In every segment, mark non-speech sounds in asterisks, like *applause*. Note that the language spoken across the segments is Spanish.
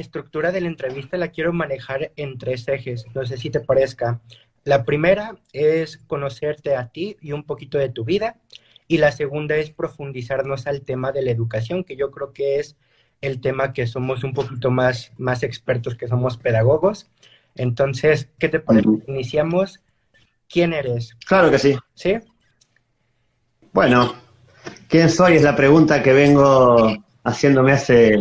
estructura de la entrevista la quiero manejar en tres ejes. No sé si te parezca. La primera es conocerte a ti y un poquito de tu vida. Y la segunda es profundizarnos al tema de la educación, que yo creo que es el tema que somos un poquito más, más expertos, que somos pedagogos. Entonces, ¿qué te parece? Iniciamos. ¿Quién eres? Claro que sí. ¿Sí? Bueno, ¿quién soy? Es la pregunta que vengo haciéndome hace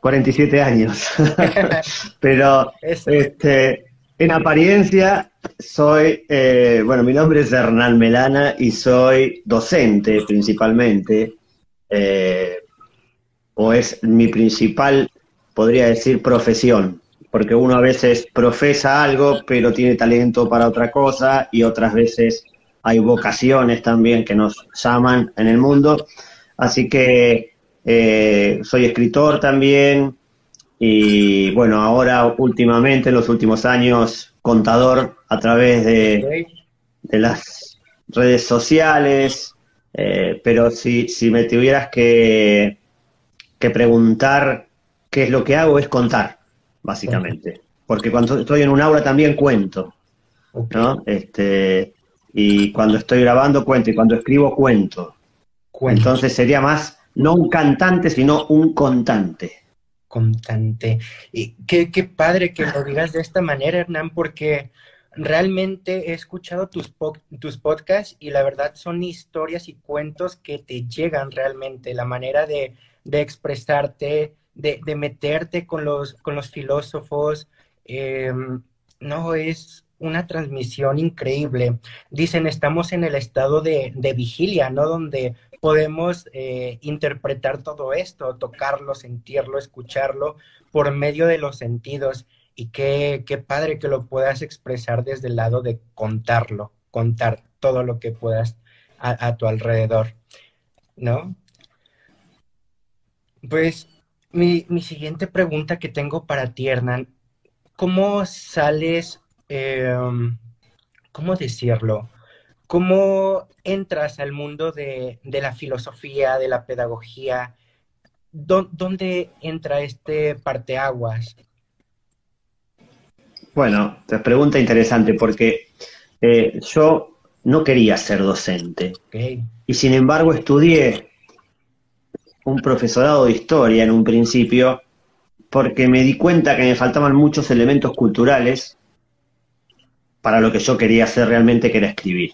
47 años. *laughs* *laughs* Pero este, en apariencia soy, eh, bueno, mi nombre es Hernán Melana y soy docente principalmente, eh, o es mi principal, podría decir, profesión, porque uno a veces profesa algo, pero tiene talento para otra cosa y otras veces hay vocaciones también que nos llaman en el mundo. Así que eh, soy escritor también y bueno, ahora últimamente, en los últimos años, contador a través de, las redes sociales, eh, pero si, si me tuvieras que, que preguntar qué es lo que hago, es contar, básicamente. Porque cuando estoy en un aula también cuento. ¿no? Este, y cuando estoy grabando cuento, y cuando escribo cuento. Entonces sería más no un cantante, sino un contante. contante. Y qué, qué padre que lo digas de esta manera, Hernán, porque realmente he escuchado tus, tus podcasts y la verdad son historias y cuentos que te llegan realmente, la manera de, de expresarte, de, de meterte con los, con los filósofos. eh, no, es una transmisión increíble. Dicen, estamos en el estado de, de vigilia, ¿no? Donde podemos eh, interpretar todo esto, tocarlo, sentirlo, escucharlo por medio de los sentidos. Y qué, qué padre que lo puedas expresar desde el lado de contarlo, contar todo lo que puedas a, a tu alrededor, ¿no? Pues mi, mi siguiente pregunta que tengo para ti, Hernán, ¿cómo sales, em, cómo decirlo? ¿Cómo entras al mundo de, de la filosofía, de la pedagogía? ¿Dó- ¿Dónde entra este parteaguas? Bueno, te pregunta interesante porque eh, yo no quería ser docente y sin embargo estudié un profesorado de historia en un principio porque me di cuenta que me faltaban muchos elementos culturales para lo que yo quería hacer realmente, que era escribir.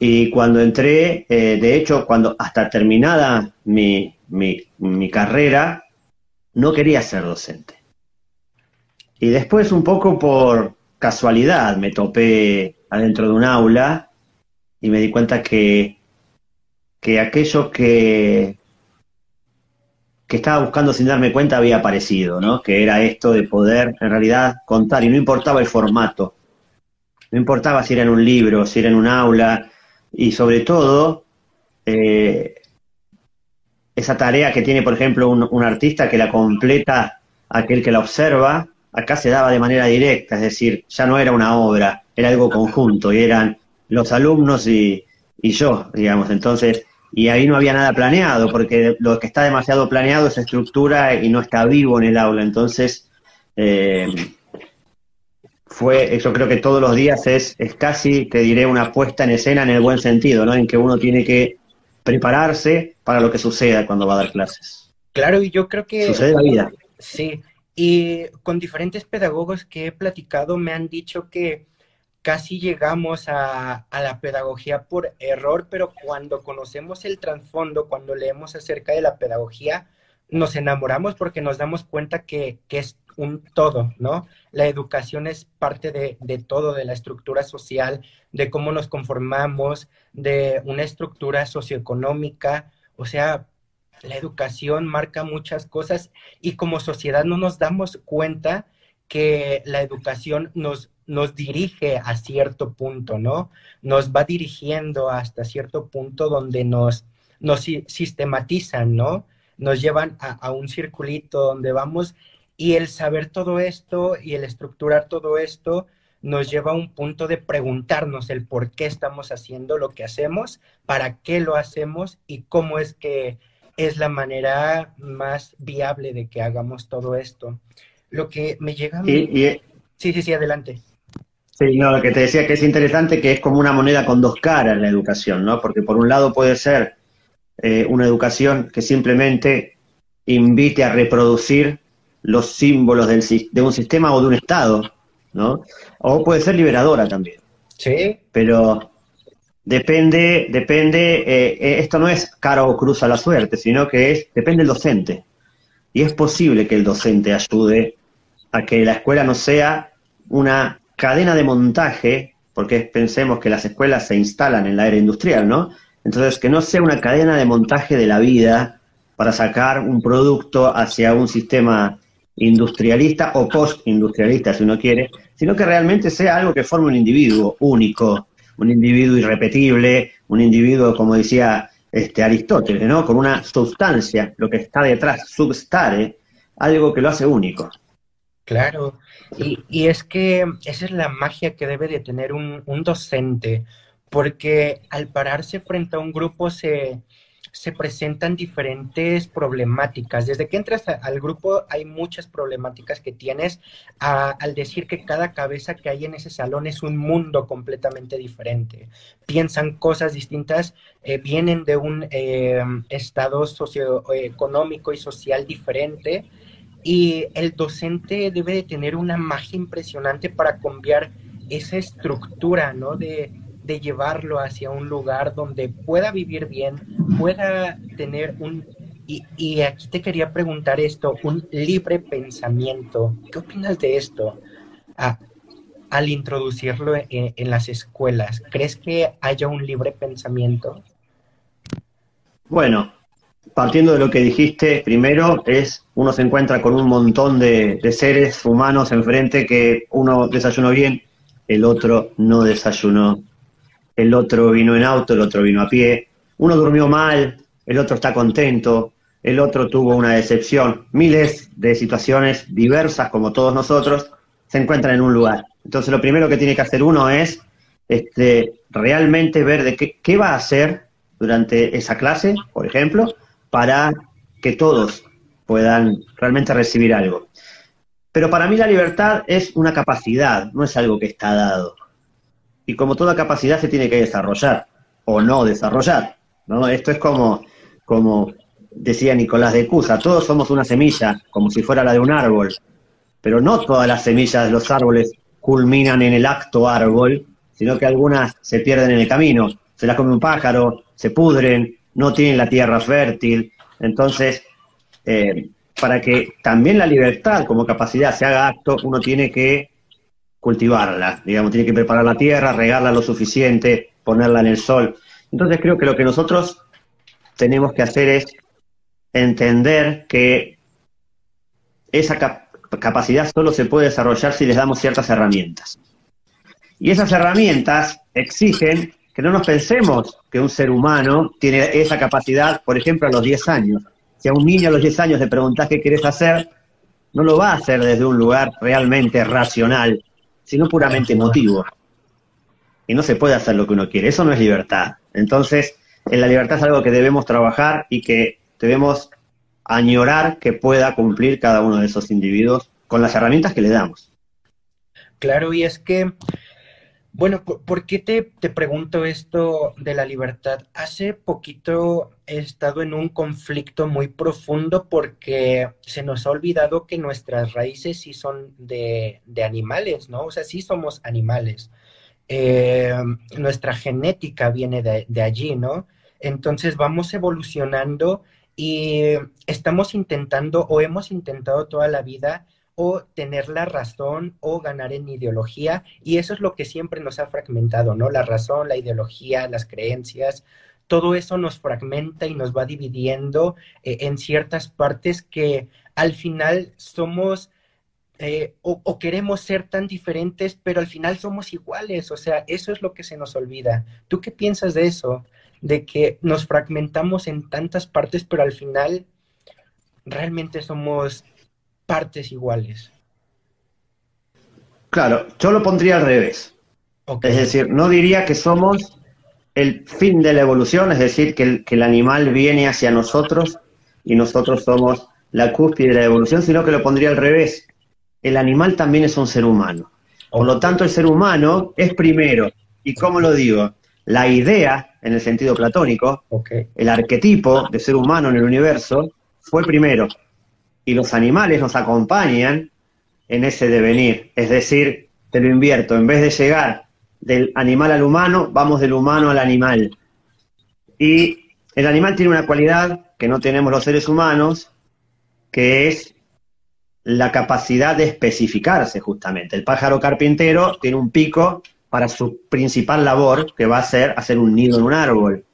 Y cuando entré, eh, de hecho, cuando hasta terminada mi, mi, carrera, no quería ser docente. Y después, un poco por casualidad, me topé adentro de un aula y me di cuenta que, que aquello que, que estaba buscando sin darme cuenta había aparecido, ¿no? Que era esto de poder, en realidad, contar, y no importaba el formato, no importaba si era en un libro, si era en un aula, y sobre todo eh, esa tarea que tiene, por ejemplo, un, artista que la completa aquel que la observa, acá se daba de manera directa, es decir, ya no era una obra, era algo conjunto, y eran los alumnos y, y yo, digamos, entonces, y ahí no había nada planeado, porque lo que está demasiado planeado es estructura y no está vivo en el aula, entonces, eh, fue, yo creo que todos los días es, es casi, te diré, una puesta en escena en el buen sentido, ¿no? En que uno tiene que prepararse para lo que suceda cuando va a dar clases. Claro, y yo creo que... Sucede la vida. Sí, y con diferentes pedagogos que he platicado me han dicho que casi llegamos a, a, la pedagogía por error, pero cuando conocemos el trasfondo, cuando leemos acerca de la pedagogía, nos enamoramos porque nos damos cuenta que, que es un todo, ¿no? La educación es parte de, de, todo, de la estructura social, de cómo nos conformamos, de una estructura socioeconómica, o sea, la educación marca muchas cosas y como sociedad no nos damos cuenta que la educación nos, nos dirige a cierto punto, ¿no? Nos va dirigiendo hasta cierto punto donde nos, nos sistematizan, ¿no? Nos llevan a, a un circulito donde vamos y el saber todo esto y el estructurar todo esto nos lleva a un punto de preguntarnos el por qué estamos haciendo lo que hacemos, para qué lo hacemos y cómo es que es la manera más viable de que hagamos todo esto. Lo que me llega a mí... Y, y, sí, sí, sí, adelante. Sí, no, lo que te decía que es interesante que es como una moneda con dos caras la educación, ¿no? Porque por un lado puede ser eh, una educación que simplemente invite a reproducir los símbolos del, de un sistema o de un Estado, ¿no? O puede ser liberadora también. Sí. Pero depende, depende, eh, esto no es cara o cruz a la suerte, sino que es, depende del docente. Y es posible que el docente ayude a que la escuela no sea una cadena de montaje, porque pensemos que las escuelas se instalan en la era industrial, ¿no? Entonces, que no sea una cadena de montaje de la vida para sacar un producto hacia un sistema industrialista o post-industrialista, si uno quiere, sino que realmente sea algo que forme un individuo único, un individuo irrepetible, un individuo, como decía este, Aristóteles, ¿no? Con una sustancia, lo que está detrás, substare, algo que lo hace único. Claro, y, es que esa es la magia que debe de tener un, un docente, porque al pararse frente a un grupo se, se presentan diferentes problemáticas. Desde que entras al grupo hay muchas problemáticas que tienes al decir que cada cabeza que hay en ese salón es un mundo completamente diferente. Piensan cosas distintas, eh, vienen de un eh, estado socioeconómico y social diferente y el docente debe de tener una magia impresionante para cambiar esa estructura, ¿no? De, de llevarlo hacia un lugar donde pueda vivir bien, pueda tener un... Y, y, aquí te quería preguntar esto, un libre pensamiento. ¿Qué opinas de esto? Ah, al introducirlo en, en, las escuelas, ¿crees que haya un libre pensamiento? Bueno, partiendo de lo que dijiste, primero es, uno se encuentra con un montón de, de seres humanos enfrente que uno desayunó bien, el otro no desayunó el otro vino en auto, el otro vino a pie, uno durmió mal, el otro está contento, el otro tuvo una decepción. Miles de situaciones diversas, como todos nosotros, se encuentran en un lugar. Entonces lo primero que tiene que hacer uno es este, realmente ver de qué, qué va a hacer durante esa clase, por ejemplo, para que todos puedan realmente recibir algo. Pero para mí la libertad es una capacidad, no es algo que está dado y como toda capacidad se tiene que desarrollar o no desarrollar. ¿no? Esto es como, como decía Nicolás de Cusa, todos somos una semilla, como si fuera la de un árbol, pero no todas las semillas de los árboles culminan en el acto árbol, sino que algunas se pierden en el camino, se las come un pájaro, se pudren, no tienen la tierra fértil. Entonces, eh, para que también la libertad como capacidad se haga acto, uno tiene que cultivarla, digamos, tiene que preparar la tierra, regarla lo suficiente, ponerla en el sol. Entonces creo que lo que nosotros tenemos que hacer es entender que esa cap capacidad solo se puede desarrollar si les damos ciertas herramientas. Y esas herramientas exigen que no nos pensemos que un ser humano tiene esa capacidad, por ejemplo, a los 10 años. Si a un niño a los 10 años le preguntás qué querés hacer, no lo va a hacer desde un lugar realmente racional, sino puramente emotivo. Y no se puede hacer lo que uno quiere, eso no es libertad. Entonces, en la libertad es algo que debemos trabajar y que debemos añorar que pueda cumplir cada uno de esos individuos con las herramientas que le damos. Claro, y es que, bueno, ¿por, qué te, te, pregunto esto de la libertad? Hace poquito he estado en un conflicto muy profundo porque se nos ha olvidado que nuestras raíces sí son de, de animales, ¿no? O sea, sí somos animales. Eh, nuestra genética viene de, de allí, ¿no? Entonces vamos evolucionando y estamos intentando o hemos intentado toda la vida o tener la razón o ganar en ideología y eso es lo que siempre nos ha fragmentado, ¿no? La razón, la ideología, las creencias, todo eso nos fragmenta y nos va dividiendo eh, en ciertas partes que al final somos eh, o, o, queremos ser tan diferentes, pero al final somos iguales, o sea, eso es lo que se nos olvida. ¿Tú qué piensas de eso? De que nos fragmentamos en tantas partes, pero al final realmente somos partes iguales. Claro, yo lo pondría al revés. Es decir, no diría que somos el fin de la evolución, es decir, que el, que el animal viene hacia nosotros y nosotros somos la cúspide de la evolución, sino que lo pondría al revés. El animal también es un ser humano. Por lo tanto, el ser humano es primero. ¿Y cómo lo digo? La idea, en el sentido platónico, el arquetipo de ser humano en el universo, fue primero y los animales nos acompañan en ese devenir. Es decir, te lo invierto, en vez de llegar del animal al humano, vamos del humano al animal. Y el animal tiene una cualidad que no tenemos los seres humanos, que es la capacidad de especificarse justamente. El pájaro carpintero tiene un pico para su principal labor, que va a ser hacer un nido en un árbol.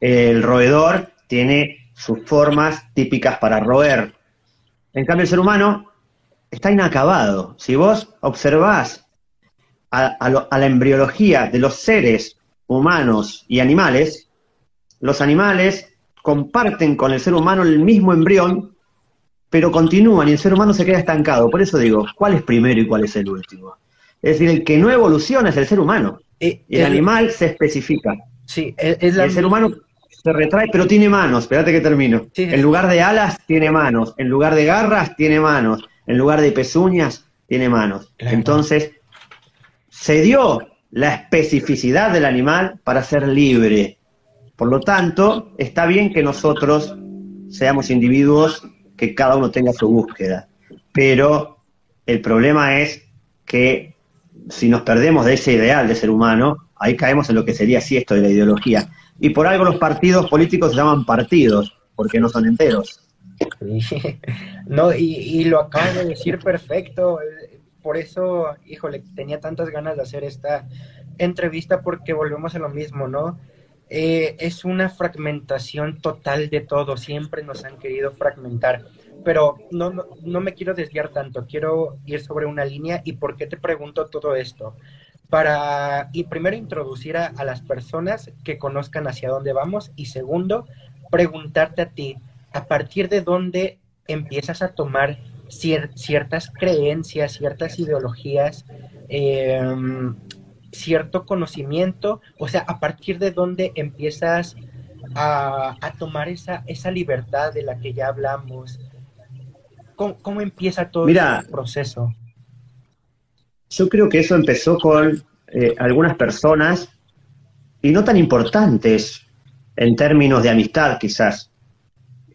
El roedor tiene sus formas típicas para roer. En cambio, el ser humano está inacabado. Si vos observás a, la embriología de los seres humanos y animales, los animales comparten con el ser humano el mismo embrión, pero continúan y el ser humano se queda estancado. Por eso digo, ¿cuál es primero y cuál es el último? Es decir, el que no evoluciona es el ser humano. Eh, y el, animal se especifica. Sí, es la... El ser humano se retrae, pero tiene manos, espérate que termino. En lugar de alas, tiene manos. En lugar de garras, tiene manos. En lugar de pezuñas, tiene manos. Entonces, se dio la especificidad del animal para ser libre. Por lo tanto, está bien que nosotros seamos individuos que cada uno tenga su búsqueda. Pero el problema es que si nos perdemos de ese ideal de ser humano, ahí caemos en lo que sería así esto de la ideología. Y por algo los partidos políticos se llaman partidos, porque no son enteros. *laughs* No, y, lo acabo de decir perfecto. Por eso, híjole, tenía tantas ganas de hacer esta entrevista porque volvemos a lo mismo, ¿no? Eh, es una fragmentación total de todo, siempre nos han querido fragmentar, pero no, no, no, me quiero desviar tanto, quiero ir sobre una línea y por qué te pregunto todo esto para y primero introducir a, las personas que conozcan hacia dónde vamos y segundo, preguntarte a ti, a partir de dónde empiezas a tomar ciertas creencias, ciertas ideologías, em, cierto conocimiento, o sea, a partir de dónde empiezas a, tomar esa, esa libertad de la que ya hablamos. ¿Cómo, empieza todo ese proceso? Yo creo que eso empezó con eh, algunas personas, y no tan importantes en términos de amistad quizás,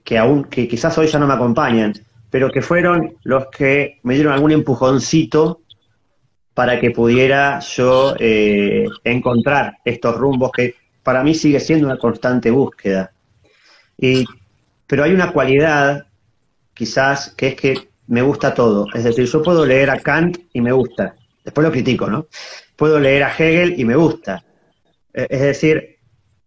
que aún, que quizás hoy ya no me acompañan, pero que fueron los que me dieron algún empujoncito para que pudiera yo eh, encontrar estos rumbos que para mí sigue siendo una constante búsqueda. Y, pero hay una cualidad, quizás, que es que me gusta todo. Es decir, yo puedo leer a Kant y me gusta. Después lo critico, ¿no? Puedo leer a Hegel y me gusta. Eh, es decir,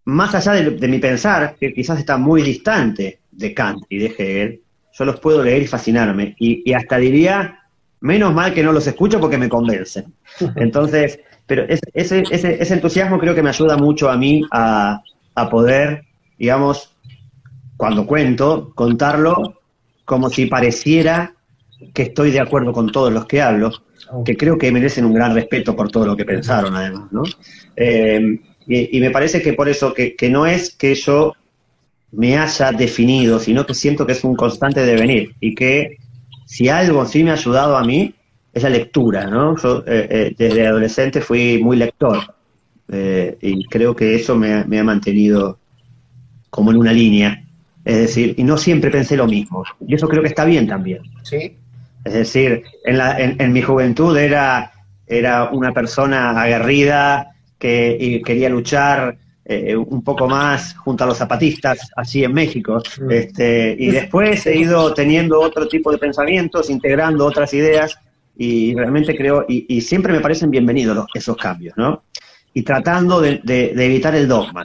más allá de, mi pensar, que quizás está muy distante de Kant y de Hegel, yo los puedo leer y fascinarme. Y, hasta diría, menos mal que no los escucho porque me convencen. *laughs* Entonces, pero ese, ese, ese, entusiasmo creo que me ayuda mucho a mí a, a poder, digamos, cuando cuento, contarlo como si pareciera que estoy de acuerdo con todos los que hablo, que creo que merecen un gran respeto por todo lo que pensaron, además, ¿no? Eh, y, me parece que por eso, que, que, no es que yo me haya definido, sino que siento que es un constante devenir y que si algo sí me ha ayudado a mí es la lectura, ¿no? Yo eh, eh, desde adolescente fui muy lector y creo que eso me, me ha mantenido como en una línea. Es decir, y no siempre pensé lo mismo. Y eso creo que está bien también. Sí. Es decir, en, la, en, mi juventud era, era una persona aguerrida que quería luchar eh, un poco más junto a los zapatistas, así en México. Mm. Este, y después he ido teniendo otro tipo de pensamientos, integrando otras ideas, y realmente creo, y, siempre me parecen bienvenidos esos cambios, ¿no? Y tratando de evitar el dogma.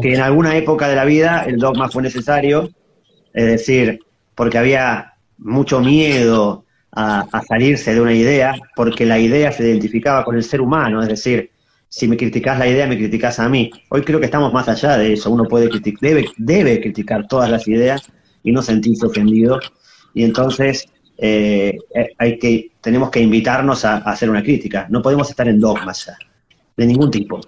Que en alguna época de la vida el dogma fue necesario, es decir, porque había mucho miedo a, salirse de una idea, porque la idea se identificaba con el ser humano, es decir, si me criticas la idea, me criticas a mí. Hoy creo que estamos más allá de eso, uno puede criticar, debe, debe criticar todas las ideas y no sentirse ofendido, y entonces eh, eh, hay que, tenemos que invitarnos a, a hacer una crítica, no podemos estar en dogmas ya, de ningún tipo.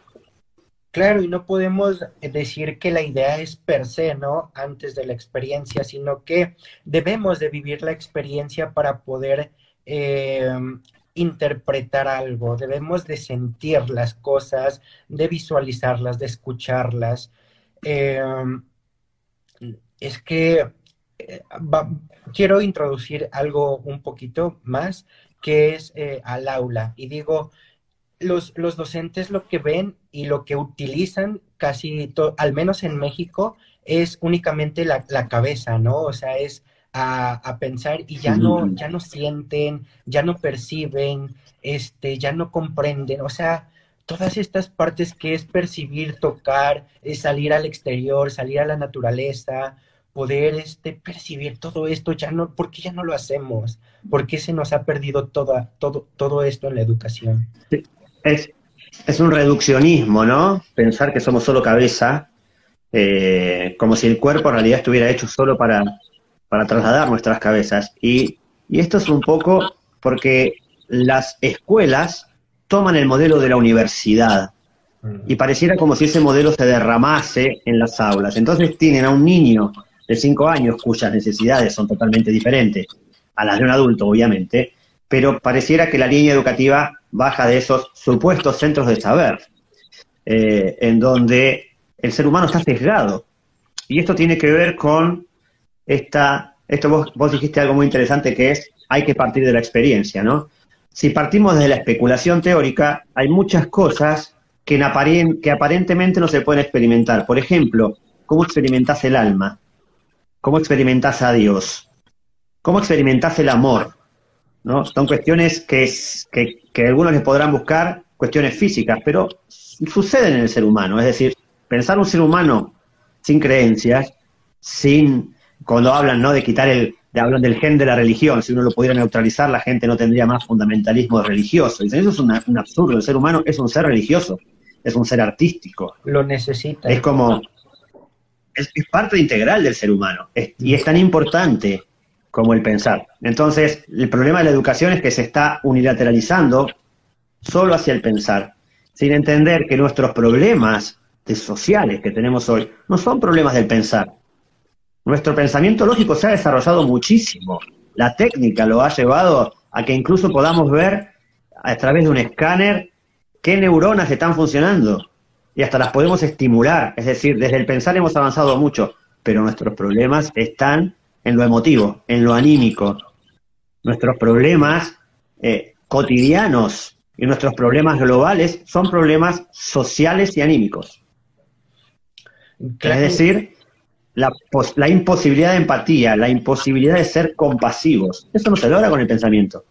Claro, y no podemos decir que la idea es per se, ¿no? Antes de la experiencia, sino que debemos de vivir la experiencia para poder eh, interpretar algo, debemos de sentir las cosas, de visualizarlas, de escucharlas. Eh, es que eh, quiero introducir algo un poquito más, que es al aula. Y digo, los, los docentes lo que ven y lo que utilizan casi, al menos en México, es únicamente la, cabeza, ¿no? O sea, es a, pensar y ya no, ya no sienten, ya no perciben, este, ya no comprenden, o sea, todas estas partes que es percibir, tocar, es salir al exterior, salir a la naturaleza, poder este, percibir todo esto, ya no, ¿por qué ya no lo hacemos? ¿Por qué se nos ha perdido todo, todo, todo esto en la educación? Es, es un reduccionismo, ¿no? Pensar que somos solo cabeza, eh, como si el cuerpo en realidad estuviera hecho solo para, para trasladar nuestras cabezas. Y, y esto es un poco porque las escuelas toman el modelo de la universidad y pareciera como si ese modelo se derramase en las aulas. Entonces tienen a un niño de cinco años cuyas necesidades son totalmente diferentes a las de un adulto, obviamente, pero pareciera que la línea educativa baja de esos supuestos centros de saber, eh, en donde el ser humano está sesgado. Y esto tiene que ver con esta, esto vos, vos dijiste algo muy interesante que es, hay que partir de la experiencia, ¿no? Si partimos de la especulación teórica, hay muchas cosas que, en que aparentemente no se pueden experimentar. Por ejemplo, ¿cómo experimentás el alma? ¿Cómo experimentás a Dios? ¿Cómo experimentás el amor? ¿No? Son cuestiones que, que, algunos les podrán buscar, cuestiones físicas, pero suceden en el ser humano. Es decir, pensar un ser humano sin creencias, sin, cuando hablan ¿no? de quitar el, de, hablan del gen de la religión, si uno lo pudiera neutralizar, la gente no tendría más fundamentalismo religioso. Dicen, eso es un absurdo, el ser humano es un ser religioso, es un ser artístico. Lo necesita. Es como, es, parte integral del ser humano, y es tan importante como el pensar. Entonces, el problema de la educación es que se está unilateralizando solo hacia el pensar. sin entender que nuestros problemas sociales que tenemos hoy no son problemas del pensar. Nuestro pensamiento lógico se ha desarrollado muchísimo. La técnica lo ha llevado a que incluso podamos ver a través de un escáner qué neuronas están funcionando y hasta las podemos estimular. Es decir, desde el pensar hemos avanzado mucho, pero nuestros problemas están en lo emotivo, en lo anímico. Nuestros problemas eh, cotidianos y nuestros problemas globales son problemas sociales y anímicos. Es decir, la, la, imposibilidad de empatía, la imposibilidad de ser compasivos. Eso no se logra con el pensamiento.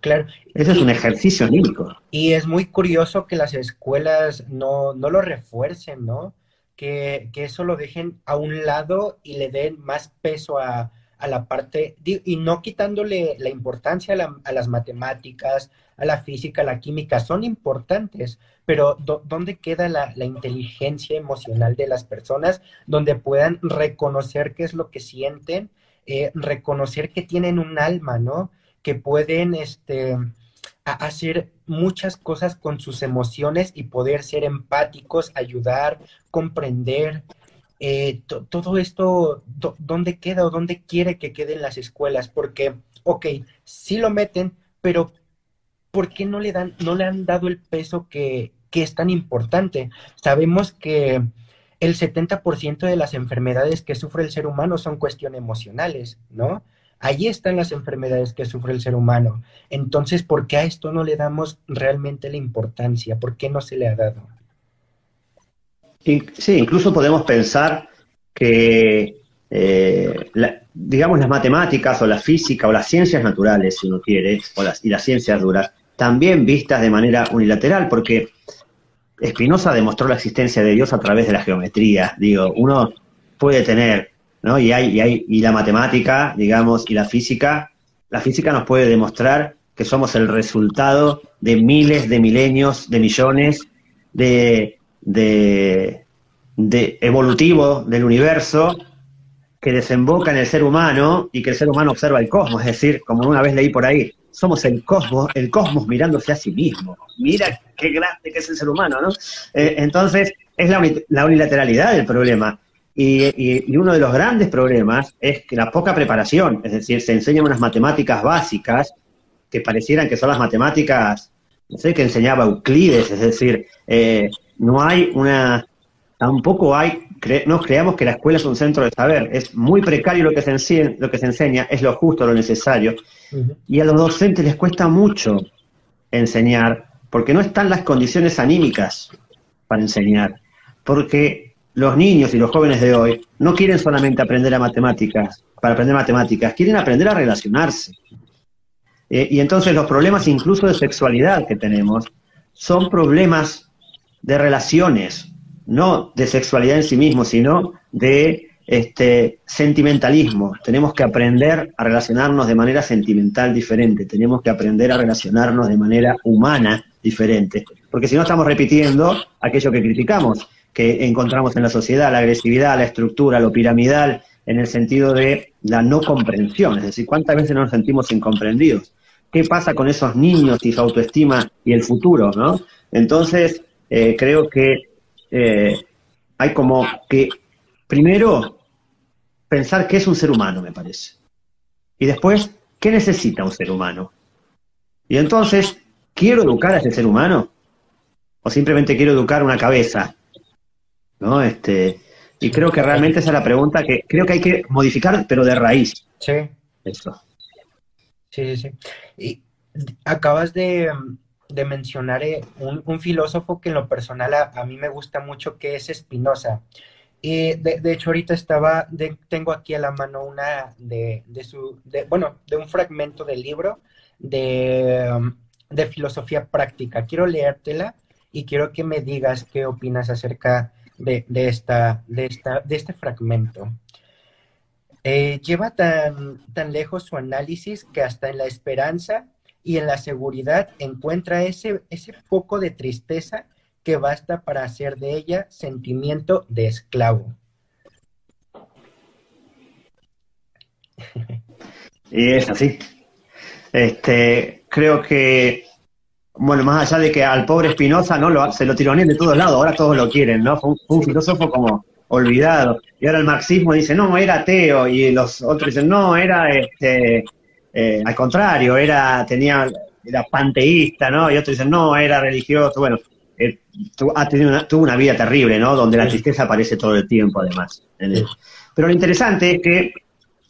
Claro. Eso es un ejercicio anímico. Y es muy curioso que las escuelas no, no lo refuercen, ¿no? Que, eso lo dejen a un lado y le den más peso a, a la parte, y no quitándole la importancia a, las matemáticas, a la física, a la química, son importantes, pero ¿dónde queda la, inteligencia emocional de las personas? Donde puedan reconocer qué es lo que sienten, eh, reconocer que tienen un alma, ¿no? Que pueden este, hacer muchas cosas con sus emociones y poder ser empáticos, ayudar, comprender, eh, todo esto, ¿dónde queda o dónde quiere que queden las escuelas? Porque, ok, sí lo meten, pero ¿por qué no le, dan, no le han dado el peso que, que es tan importante? Sabemos que el 70% de las enfermedades que sufre el ser humano son cuestiones emocionales, ¿no? Allí están las enfermedades que sufre el ser humano. Entonces, ¿por qué a esto no le damos realmente la importancia? ¿Por qué no se le ha dado? Sí, incluso podemos pensar que, eh, digamos, las matemáticas o la física o las ciencias naturales, si uno quiere, o las, y las ciencias duras, también vistas de manera unilateral, porque Spinoza demostró la existencia de Dios a través de la geometría. Digo, uno puede tener, ¿no? Y, hay, y, hay, y la matemática, digamos, y la física, la física nos puede demostrar que somos el resultado de miles de milenios, de millones de de, evolutivo del universo que desemboca en el ser humano y que el ser humano observa el cosmos. Es decir, como una vez leí por ahí, somos el cosmos, el cosmos mirándose a sí mismo. Mira qué grande que es el ser humano, ¿no? Eh, entonces, es la, unilateralidad del problema. Y, y, uno de los grandes problemas es que la poca preparación, es decir, se enseñan unas matemáticas básicas que parecieran que son las matemáticas, no sé, que enseñaba Euclides, es decir, eh, no hay una, tampoco hay, no creamos que la escuela es un centro de saber, es muy precario lo que se lo que se enseña es lo justo, lo necesario, y a los docentes les cuesta mucho enseñar, porque no están las condiciones anímicas para enseñar, porque los niños y los jóvenes de hoy no quieren solamente aprender a matemáticas, para aprender matemáticas, quieren aprender a relacionarse. Eh, y entonces los problemas incluso de sexualidad que tenemos son problemas de relaciones, no de sexualidad en sí mismo, sino de este sentimentalismo. Tenemos que aprender a relacionarnos de manera sentimental diferente, tenemos que aprender a relacionarnos de manera humana diferente, porque si no estamos repitiendo aquello que criticamos, que encontramos en la sociedad, la agresividad, la estructura, lo piramidal, en el sentido de la no comprensión, es decir, cuántas veces nos sentimos incomprendidos. ¿Qué pasa con esos niños y su autoestima y el futuro, no? Entonces, eh, creo que eh, hay como que, primero, pensar qué es un ser humano, me parece. Y después, ¿qué necesita un ser humano? Y entonces, ¿quiero educar a ese ser humano? ¿O simplemente quiero educar una cabeza? ¿No? Este, y creo que realmente esa es la pregunta que creo que hay que modificar, pero de raíz. Sí. Eso. Sí, sí. Y acabas de, de mencionar eh, un, filósofo que en lo personal a, mí me gusta mucho, que es Spinoza. Y de, hecho ahorita estaba, tengo aquí a la mano una de, su, bueno, de un fragmento del libro de, um, de filosofía práctica. Quiero leértela y quiero que me digas qué opinas acerca de, esta, de, esta, de este fragmento. Eh, lleva tan, tan lejos su análisis que hasta en la esperanza y en la seguridad encuentra ese, ese poco de tristeza que basta para hacer de ella sentimiento de esclavo. *laughs* Y es así. Este, creo que bueno, más allá de que al pobre Spinoza no lo, se lo tironean de todos lados, ahora todos lo quieren, ¿no? Fue un, fue un filósofo como olvidado. Y ahora el marxismo dice, no, era ateo, y los otros dicen, no, era este, eh, al contrario, era, tenía, era panteísta, ¿no? Y otros dicen, no, era religioso. Bueno, eh, tu- ha tenido una, tuvo una vida terrible, ¿no? Donde la tristeza aparece todo el tiempo, además. Pero lo interesante es que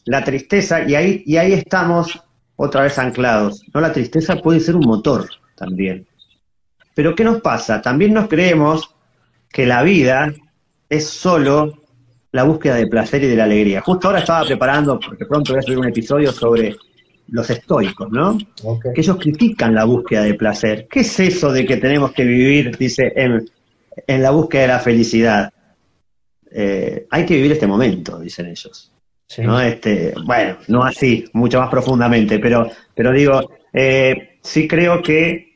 la tristeza, y ahí, y ahí estamos otra vez anclados, ¿no? La tristeza puede ser un motor también. Pero ¿qué nos pasa? También nos creemos que la vida es solo la búsqueda de placer y de la alegría. Justo ahora estaba preparando, porque pronto voy a subir un episodio sobre los estoicos, ¿no? Que ellos critican la búsqueda de placer. ¿Qué es eso de que tenemos que vivir, dice, en, en la búsqueda de la felicidad? Eh, hay que vivir este momento, dicen ellos. Sí. ¿no? Este, bueno, no así, mucho más profundamente, pero, pero digo, eh, sí creo que,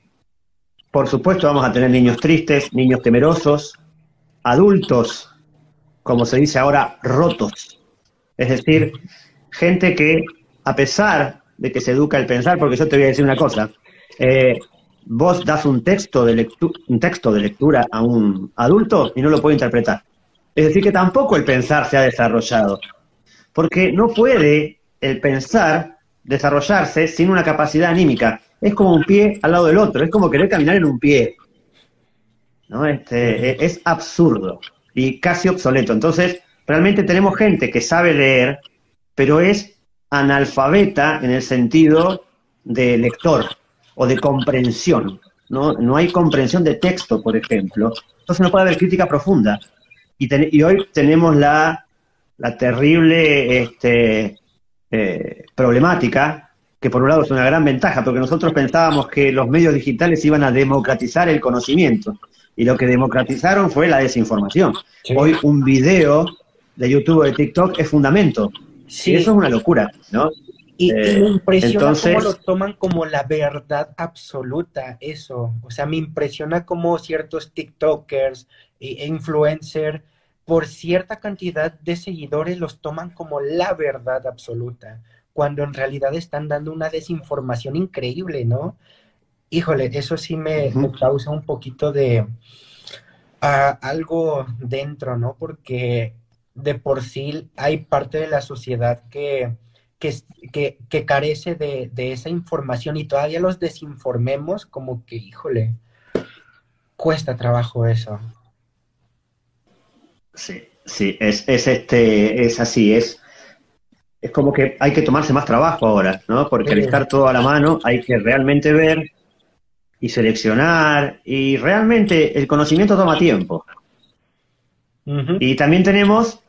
por supuesto, vamos a tener niños tristes, niños temerosos, adultos, como se dice ahora, rotos. Es decir, gente que, a pesar de que se educa el pensar, porque yo te voy a decir una cosa, eh, vos das un texto, de un texto de lectura a un adulto y no lo puede interpretar. Es decir, que tampoco el pensar se ha desarrollado porque no puede el pensar desarrollarse sin una capacidad anímica. Es como un pie al lado del otro, es como querer caminar en un pie. ¿no? Este, e- es absurdo y casi obsoleto. Entonces, realmente tenemos gente que sabe leer, pero es analfabeta en el sentido de lector o de comprensión. No, no hay comprensión de texto, por ejemplo. Entonces no puede haber crítica profunda. Y, ten- y hoy tenemos la, la terrible este, eh, problemática, que por un lado es una gran ventaja, porque nosotros pensábamos que los medios digitales iban a democratizar el conocimiento, y lo que democratizaron fue la desinformación. Sí. Hoy un video de YouTube o de TikTok es fundamento, Sí. y eso es una locura, ¿no? Y, y Eh, me impresiona entonces- cómo lo toman como la verdad absoluta, eso. O sea, me impresiona cómo ciertos TikTokers e influencers, por cierta cantidad de seguidores, los toman como la verdad absoluta, cuando en realidad están dando una desinformación increíble, ¿no? Híjole, eso sí me, causa un poquito de ah, algo dentro, ¿no? Porque de por sí hay parte de la sociedad que que, que, que carece de, de esa información y todavía los desinformemos, como que, híjole, cuesta trabajo eso. Sí, sí, es, es este, es así, es, es como que hay que tomarse más trabajo ahora, ¿no? Porque al estar todo a la mano hay que realmente ver y seleccionar y realmente el conocimiento toma tiempo. Y también tenemos,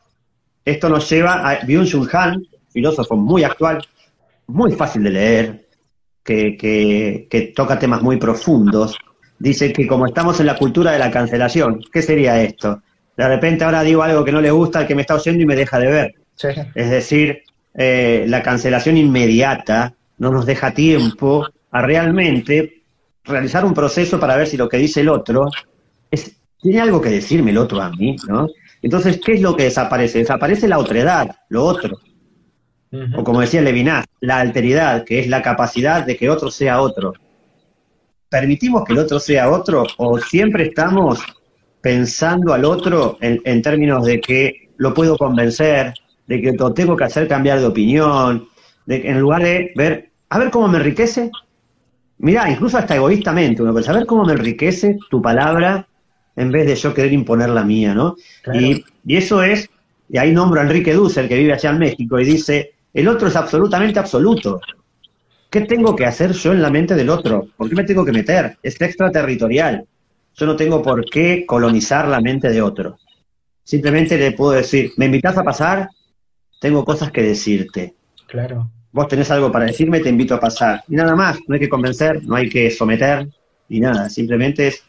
esto nos lleva a Byung-Chul Han, filósofo muy actual, muy fácil de leer, que, que, que toca temas muy profundos. Dice que como estamos en la cultura de la cancelación, ¿qué sería esto? De repente ahora digo algo que no le gusta al que me está oyendo y me deja de ver. Sí. Es decir, eh, la cancelación inmediata no nos deja tiempo a realmente realizar un proceso para ver si lo que dice el otro es, tiene algo que decirme el otro a mí, ¿no? Entonces, ¿qué es lo que desaparece? Desaparece la otredad, lo otro. O como decía Levinas, la alteridad, que es la capacidad de que otro sea otro. ¿Permitimos que el otro sea otro o siempre estamos pensando al otro en, en términos de que lo puedo convencer, de que lo tengo que hacer cambiar de opinión, de que en lugar de ver, a ver cómo me enriquece? Mirá, incluso hasta egoístamente uno piensa, a ver cómo me enriquece tu palabra en vez de yo querer imponer la mía, ¿no? Claro. Y, y eso es, y ahí nombro a Enrique Dussel, que vive allá en México, y dice, el otro es absolutamente absoluto. ¿Qué tengo que hacer yo en la mente del otro? ¿Por qué me tengo que meter? Es extraterritorial. Yo no tengo por qué colonizar la mente de otro. Simplemente le puedo decir, ¿me invitas a pasar? Tengo cosas que decirte. Claro. Vos tenés algo para decirme, te invito a pasar. Y nada más, no hay que convencer, no hay que someter, ni nada. Simplemente es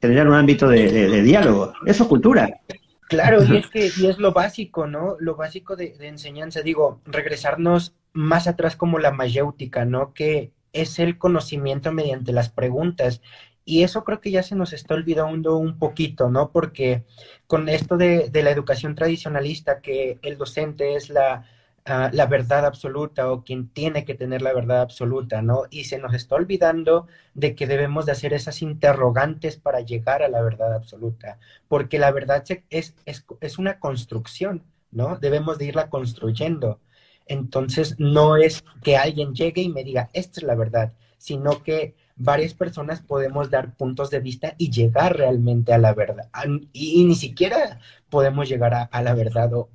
generar un ámbito de, de- de diálogo. Eso es cultura. Claro, y es *laughs* que y es lo básico, ¿no? Lo básico de, de enseñanza, digo, regresarnos más atrás como la mayéutica, ¿no? Que es el conocimiento mediante las preguntas. Y eso creo que ya se nos está olvidando un poquito, ¿no? Porque con esto de, de la educación tradicionalista, que el docente es la, ah, la verdad absoluta o quien tiene que tener la verdad absoluta, ¿no? Y se nos está olvidando de que debemos de hacer esas interrogantes para llegar a la verdad absoluta, porque la verdad es, es, es una construcción, ¿no? Debemos de irla construyendo. Entonces, no es que alguien llegue y me diga, esta es la verdad, sino que varias personas podemos dar puntos de vista y llegar realmente a la verdad. Y, ni siquiera podemos llegar a, la verdad. O,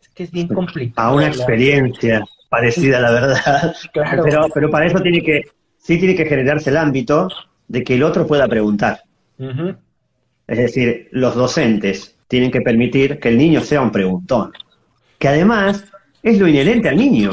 es que es bien complicado. A una experiencia parecida a la verdad. *laughs* Claro. Pero, pero para eso tiene que, sí tiene que generarse el ámbito de que el otro pueda preguntar. Es decir, los docentes tienen que permitir que el niño sea un preguntón. Que además es lo inherente al niño.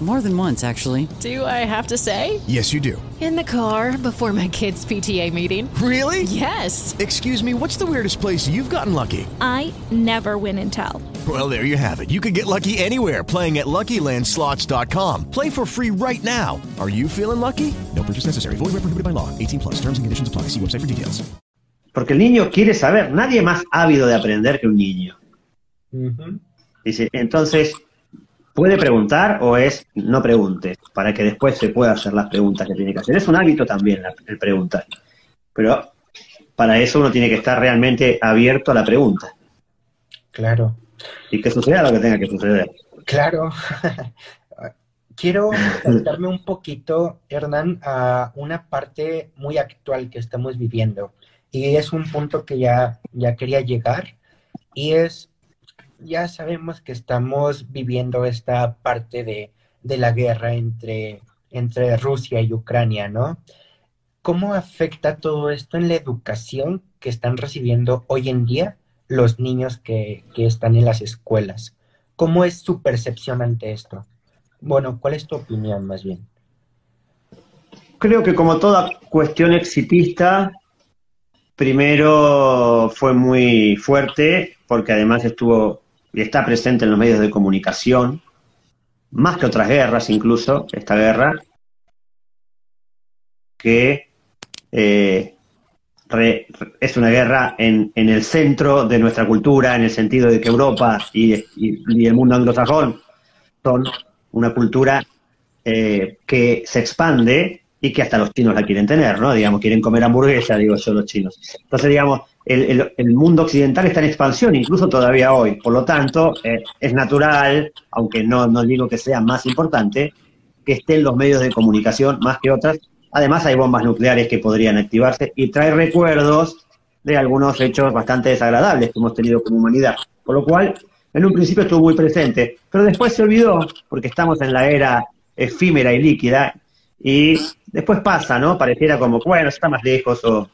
More than once, actually. Do I have to say? Yes, you do. In the car before my kids' PTA meeting. Really? Yes. Excuse me, what's the weirdest place you've gotten lucky? I never win and tell. Well, there you have it. You can get lucky anywhere playing at LuckyLandSlots.com. Play for free right now. Are you feeling lucky? No purchase necessary. Void where prohibited by law. 18 plus. Terms and conditions apply. See website for details. Porque el niño quiere saber. Nadie más ávido de aprender que un niño. Mm-hmm. Dice, entonces, ¿puede preguntar o es no pregunte? Para que después se pueda hacer las preguntas que tiene que hacer. Es un hábito también el preguntar. Pero para eso uno tiene que estar realmente abierto a la pregunta. Claro. Y que suceda lo que tenga que suceder. Claro. *laughs* Quiero saltarme un poquito, Hernán, a una parte muy actual que estamos viviendo. Y es un punto que ya, ya quería llegar. Y es, ya sabemos que estamos viviendo esta parte de, de la guerra entre, entre Rusia y Ucrania, ¿no? ¿Cómo afecta todo esto en la educación que están recibiendo hoy en día los niños que, están en las escuelas. ¿Cómo es su percepción ante esto? Bueno, ¿cuál es tu opinión más bien? Creo que como toda cuestión exitista, primero fue muy fuerte porque además estuvo está presente en los medios de comunicación, más que otras guerras incluso, esta guerra, que eh, es una guerra en, en, el centro de nuestra cultura, en el sentido de que Europa y, el mundo anglosajón son una cultura eh, que se expande y que hasta los chinos la quieren tener, ¿no? Digamos, quieren comer hamburguesa, digo yo, los chinos. Entonces, digamos, el, mundo occidental está en expansión, incluso todavía hoy. Por lo tanto, eh, es natural, aunque no, no digo que sea más importante, que estén los medios de comunicación más que otras Además hay bombas nucleares que podrían activarse y trae recuerdos de algunos hechos bastante desagradables que hemos tenido como humanidad. Por lo cual, en un principio estuvo muy presente, pero después se olvidó porque estamos en la era efímera y líquida y después pasa, ¿no? Pareciera como, bueno, está más lejos o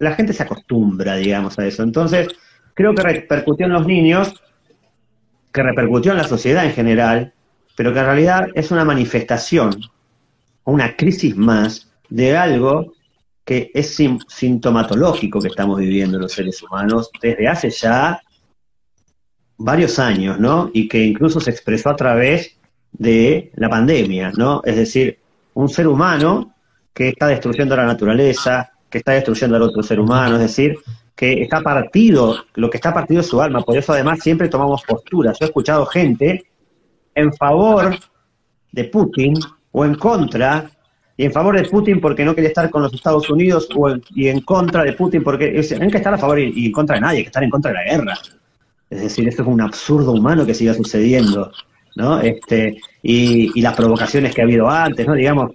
la gente se acostumbra, digamos, a eso. Entonces, creo que repercutió en los niños, que repercutió en la sociedad en general, pero que en realidad es una manifestación, una crisis más de algo que es sintomatológico que estamos viviendo los seres humanos desde hace ya varios años, ¿no? Y que incluso se expresó a través de la pandemia, ¿no? Es decir, un ser humano que está destruyendo la naturaleza, que está destruyendo al otro ser humano, es decir, que está partido, lo que está partido es su alma, por eso además siempre tomamos posturas. Yo he escuchado gente en favor de Putin o en contra y en favor de Putin porque no quería estar con los Estados Unidos o y en contra de Putin porque es, hay que estar a favor y, en contra de nadie, que estar en contra de la guerra. Es decir, esto es un absurdo humano que siga sucediendo, ¿no? Este, y, las provocaciones que ha habido antes, ¿no? Digamos,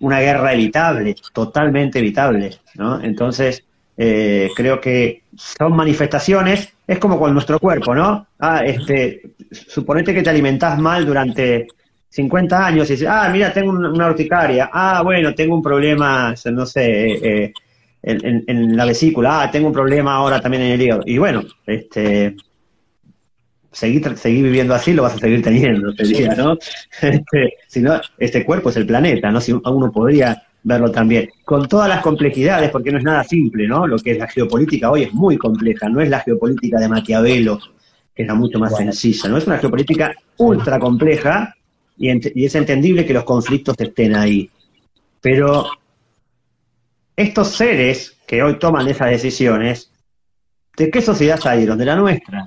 una guerra evitable, totalmente evitable, ¿no? Entonces, eh, creo que son manifestaciones, es como con nuestro cuerpo, ¿no? Ah, este, suponete que te alimentás mal durante 50 años y dices, ah, mira, tengo una urticaria, ah, bueno, tengo un problema, no sé, eh, en, la vesícula, ah, tengo un problema ahora también en el hígado. Y bueno, este, seguir, seguir viviendo así lo vas a seguir teniendo, te diría, ¿no? *laughs* Este, si no, este cuerpo es el planeta, ¿no? Si uno podría verlo también, con todas las complejidades, porque no es nada simple, ¿no? Lo que es la geopolítica hoy es muy compleja, no es la geopolítica de Maquiavelo, que era mucho más sencilla, ¿no? Es una geopolítica ultra compleja y, y es entendible que los conflictos estén ahí. Pero estos seres que hoy toman esas decisiones, ¿de qué sociedad salieron? De la nuestra.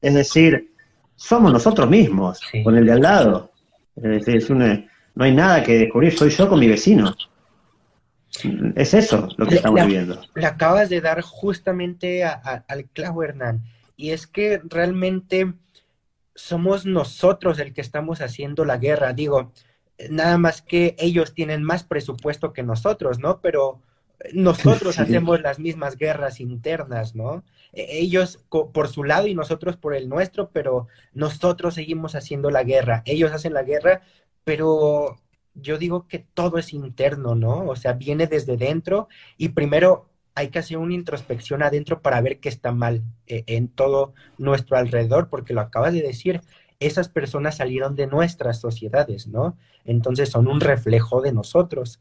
Es decir, somos nosotros mismos, con el de al lado. Es decir, es una, no hay nada que descubrir, soy yo con mi vecino. Es eso lo que estamos viviendo. Le acabas de dar justamente al clavo, Hernán. Y es que realmente somos nosotros el que estamos haciendo la guerra. Digo, nada más que ellos tienen más presupuesto que nosotros, ¿no? Pero nosotros hacemos las mismas guerras internas, ¿no? E, ellos por su lado y nosotros por el nuestro, pero nosotros seguimos haciendo la guerra. Ellos hacen la guerra, pero yo digo que todo es interno, ¿no? O sea, viene desde dentro y primero hay que hacer una introspección adentro para ver qué está mal eh, en todo nuestro alrededor, porque lo acabas de decir, esas personas salieron de nuestras sociedades, ¿no? Entonces son un reflejo de nosotros.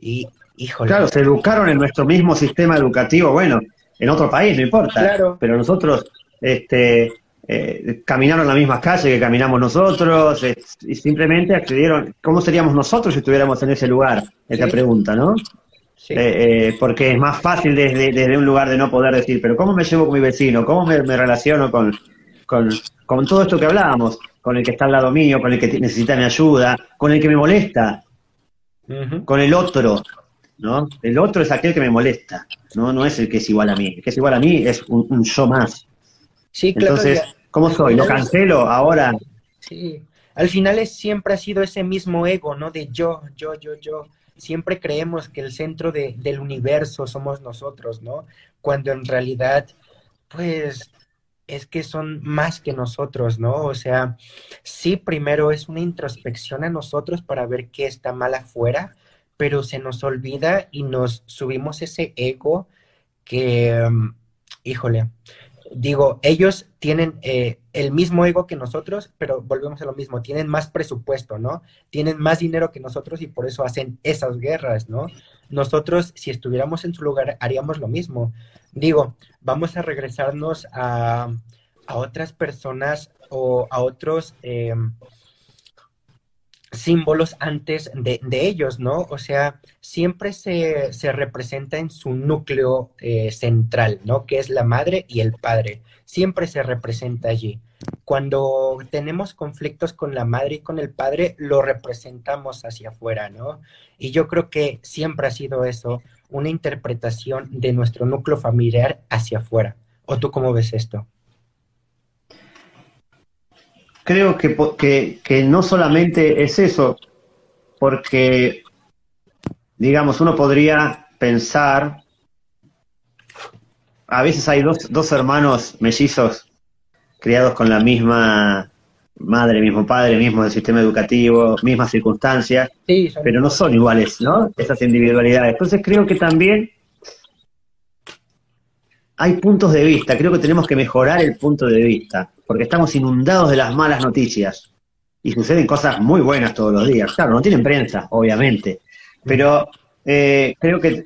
Y, híjole. Claro, se educaron en nuestro mismo sistema educativo, bueno, en otro país, no importa. Claro. Pero nosotros, este, eh, caminaron las mismas calles que caminamos nosotros eh, y simplemente accedieron. ¿Cómo seríamos nosotros si estuviéramos en ese lugar? Esta pregunta, ¿no? Eh, porque es más fácil desde, un lugar de no poder decir, pero ¿cómo me llevo con mi vecino? ¿Cómo me, relaciono con, con, todo esto que hablábamos? Con el que está al lado mío, con el que necesita mi ayuda, con el que me molesta, con el otro, ¿no? El otro es aquel que me molesta, ¿no? No es el que es igual a mí. El que es igual a mí es un, yo más. Sí, claro. Entonces, ¿Cómo soy? ¿Lo cancelo ahora? Sí. Al final es, siempre ha sido ese mismo ego, ¿no? De yo, yo, yo, yo. Siempre creemos que el centro de, del universo somos nosotros, ¿no? Cuando en realidad, pues, es que son más que nosotros, ¿no? O sea, sí, primero es una introspección a nosotros para ver qué está mal afuera, pero se nos olvida y nos subimos ese ego que, mm, híjole, digo, ellos tienen eh, el mismo ego que nosotros, pero volvemos a lo mismo, tienen más presupuesto, ¿no? Tienen más dinero que nosotros y por eso hacen esas guerras, ¿no? Nosotros, si estuviéramos en su lugar, haríamos lo mismo. Digo, vamos a regresarnos a, a otras personas o a otros... Eh, símbolos antes de, ellos, ¿no? O sea, siempre se, representa en su núcleo eh, central, ¿no? Que es la madre y el padre. Siempre se representa allí. Cuando tenemos conflictos con la madre y con el padre, lo representamos hacia afuera, ¿no? Y yo creo que siempre ha sido eso, una interpretación de nuestro núcleo familiar hacia afuera. ¿O tú cómo ves esto? creo que, que, no solamente es eso, porque, digamos, uno podría pensar, a veces hay dos, dos hermanos mellizos criados con la misma madre, mismo padre, mismo sistema educativo, mismas circunstancias, pero no son iguales, ¿no? Esas individualidades. Entonces creo que también hay puntos de vista, creo que tenemos que mejorar el punto de vista porque estamos inundados de las malas noticias y suceden cosas muy buenas todos los días. Claro, no tienen prensa, obviamente, pero eh, creo que,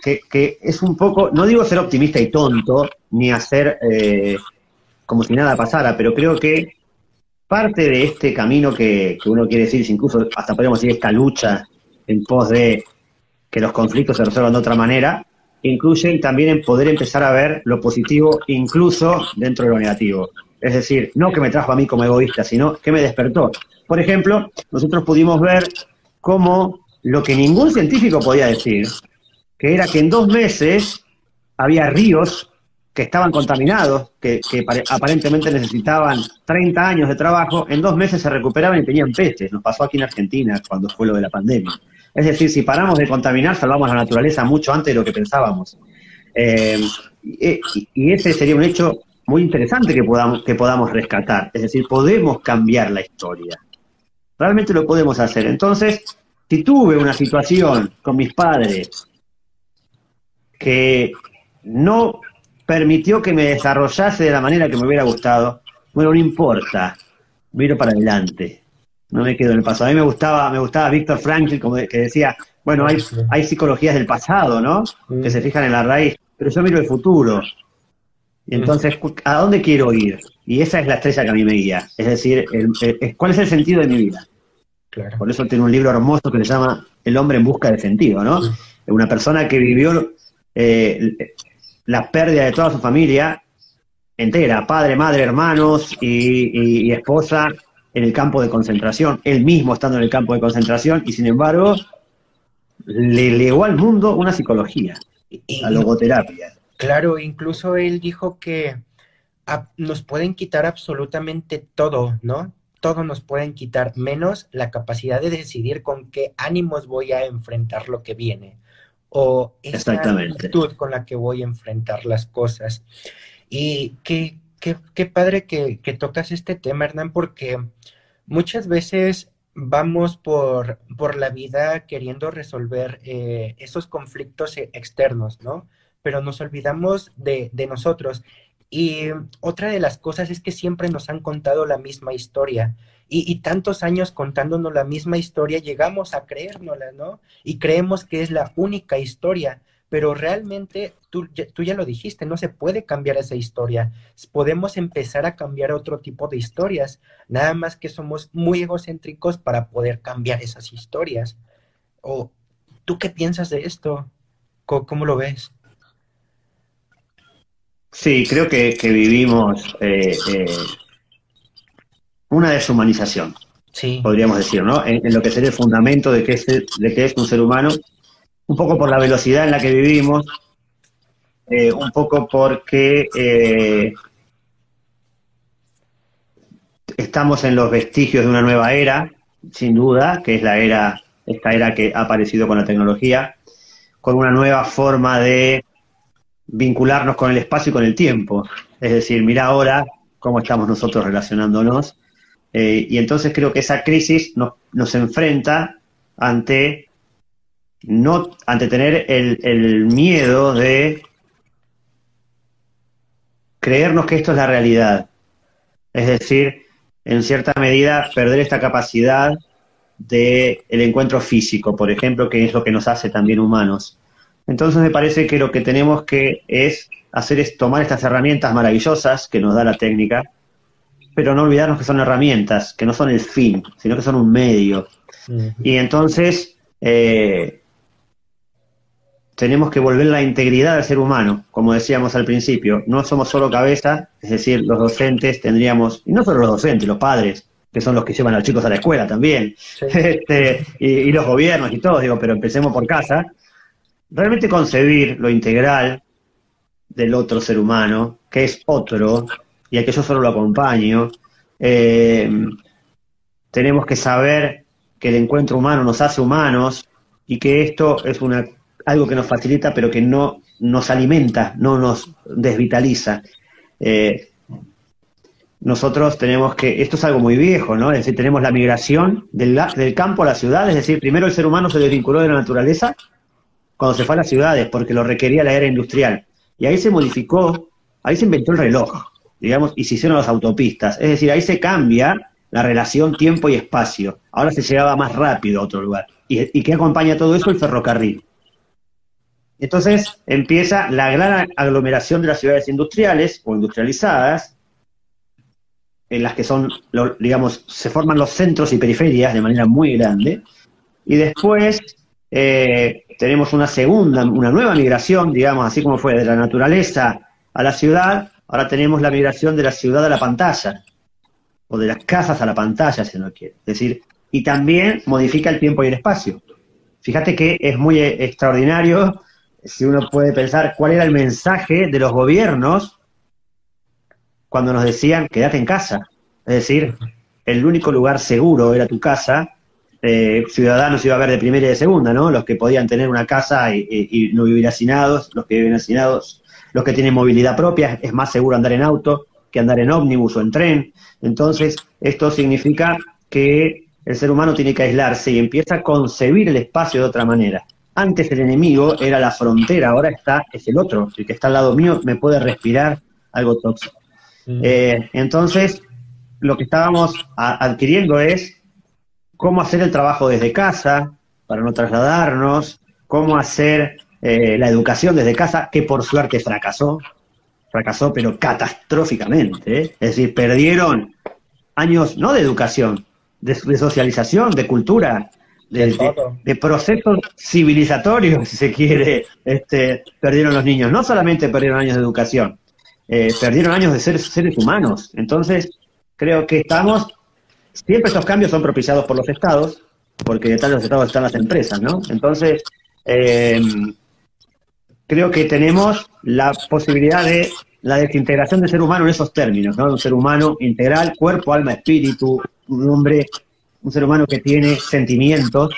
es un poco, no digo ser optimista y tonto, ni hacer eh, como si nada pasara, pero creo que parte de este camino que, que uno quiere decir, incluso hasta podemos decir esta lucha en pos de que los conflictos se resuelvan de otra manera, incluyen también en poder empezar a ver lo positivo incluso dentro de lo negativo. Es decir, no que me trajo a mí como egoísta, sino que me despertó. Por ejemplo, nosotros pudimos ver cómo lo que ningún científico podía decir, que era que en dos meses había ríos que estaban contaminados, que, aparentemente necesitaban 30 años de trabajo, en dos meses se recuperaban y tenían peces. Nos pasó aquí en Argentina cuando fue lo de la pandemia. Es decir, si paramos de contaminar, salvamos la naturaleza mucho antes de lo que pensábamos. Eh, y, ese sería un hecho muy interesante que podamos, que podamos rescatar. Es decir, podemos cambiar la historia. Realmente lo podemos hacer. Entonces, si tuve una situación con mis padres que no permitió que me desarrollase de la manera que me hubiera gustado, bueno, no importa, miro para adelante, no me quedo en el pasado. A mí me gustaba, me gustaba Víctor Franklin, como que decía, bueno, hay, hay psicologías del pasado, ¿no? Que se fijan en la raíz, pero yo miro el futuro. Y entonces, ¿a dónde quiero ir? Y esa es la estrella que a mí me guía. Es decir, ¿cuál es el sentido de mi vida? Por eso tiene un libro hermoso que se llama El hombre en busca de sentido, ¿no? Una persona que vivió eh, la pérdida de toda su familia entera, padre, madre, hermanos y, esposa en el campo de concentración, él mismo estando en el campo de concentración y sin embargo le legó al mundo una psicología, la logoterapia. Claro, incluso él dijo que nos pueden quitar absolutamente todo, ¿no? Todo nos pueden quitar, menos la capacidad de decidir con qué ánimos voy a enfrentar lo que viene o esa actitud con la que voy a enfrentar las cosas. Y qué, qué, padre que, tocas este tema, Hernán, porque muchas veces vamos por, por la vida queriendo resolver eh, esos conflictos externos, ¿no? Pero nos olvidamos de, de nosotros. Y otra de las cosas es que siempre nos han contado la misma historia y, tantos años contándonos la misma historia, llegamos a creérnosla, ¿no? Y creemos que es la única historia, pero realmente tú, ya lo dijiste, no se puede cambiar esa historia. Podemos empezar a cambiar otro tipo de historias, nada más que somos muy egocéntricos para poder cambiar esas historias. ¿O tú qué piensas de esto? ¿Cómo, lo ves? Sí, creo que, vivimos eh, eh, una deshumanización, podríamos decir, ¿no? En, lo que sería el fundamento de que, es, de que es un ser humano, un poco por la velocidad en la que vivimos, eh, un poco porque eh, estamos en los vestigios de una nueva era, sin duda, que es la era, esta era que ha aparecido con la tecnología, con una nueva forma de vincularnos con el espacio y con el tiempo. Es decir, mira ahora cómo estamos nosotros relacionándonos eh, y entonces creo que esa crisis nos, nos enfrenta ante, no, ante tener el, el miedo de creernos que esto es la realidad. Es decir, en cierta medida, perder esta capacidad del el encuentro físico, por ejemplo, que es lo que nos hace también humanos. Entonces me parece que lo que tenemos que es hacer es tomar estas herramientas maravillosas que nos da la técnica pero no olvidarnos que son herramientas, que no son el fin, sino que son un medio. Y entonces eh, tenemos que volver la integridad del ser humano, como decíamos al principio. No somos solo cabeza, es decir, los docentes tendríamos, y no solo los docentes, los padres, que son los que llevan a los chicos a la escuela también, *laughs* este, y, y, los gobiernos y todos, digo, pero empecemos por casa. Realmente concebir lo integral del otro ser humano, que es otro, y a solo lo acompaño. Eh, tenemos que saber que el encuentro humano nos hace humanos y que esto es una, algo que nos facilita, pero que no nos alimenta, no nos desvitaliza. Eh, nosotros tenemos que, esto es algo muy viejo, ¿no? Es decir, tenemos la migración del, del, campo a la ciudad, es decir, primero el ser humano se desvinculó de la naturaleza cuando se fue a las ciudades, porque lo requería la era industrial. Y ahí se modificó, ahí se inventó el reloj digamos, y se hicieron las autopistas. Es decir, ahí se cambia la relación tiempo y espacio. Ahora se llegaba más rápido a otro lugar. ¿Y, qué acompaña todo eso? El ferrocarril. Entonces empieza la gran aglomeración de las ciudades industriales o industrializadas, en las que son, digamos, se forman los centros y periferias de manera muy grande. Y después eh, tenemos una segunda, una nueva migración, digamos, así como fue de la naturaleza a la ciudad, Ahora tenemos la migración de la ciudad a la pantalla, o de las casas a la pantalla, si no quiere. Es decir, y también modifica el tiempo y el espacio. fíjate que es muy eh, extraordinario si uno puede pensar cuál era el mensaje de los gobiernos cuando nos decían quédate en casa. Es decir, el único lugar seguro era tu casa. Eh, ciudadanos iba a haber de primera y de segunda, ¿no? Los que podían tener una casa y, y no vivir hacinados, los que viven hacinados, los que tienen movilidad propia, es más seguro andar en auto que andar en ómnibus o en tren. Entonces, esto significa que el ser humano tiene que aislarse y empieza a concebir el espacio de otra manera. Antes el enemigo era la frontera, ahora está, es el otro, el que está al lado mío me puede respirar algo tóxico. Mm. Eh, entonces, lo que estábamos adquiriendo es cómo hacer el trabajo desde casa para no trasladarnos, cómo hacer eh, la educación desde casa, que por suerte fracasó, fracasó pero catastróficamente, ¿eh? es decir, perdieron años no de educación, de, de socialización, de cultura, de, de- de procesos civilizatorios, *laughs* si se quiere, este, perdieron los niños. No solamente perdieron años de educación, eh, perdieron años de ser seres humanos. Entonces, creo que estamos, siempre estos cambios son propiciados por los estados, porque detrás de los estados están las empresas, ¿no? Entonces, eh, creo que tenemos la posibilidad de la desintegración del ser humano en esos términos, ¿no? Un ser humano integral, cuerpo, alma, espíritu, un hombre, un ser humano que tiene sentimientos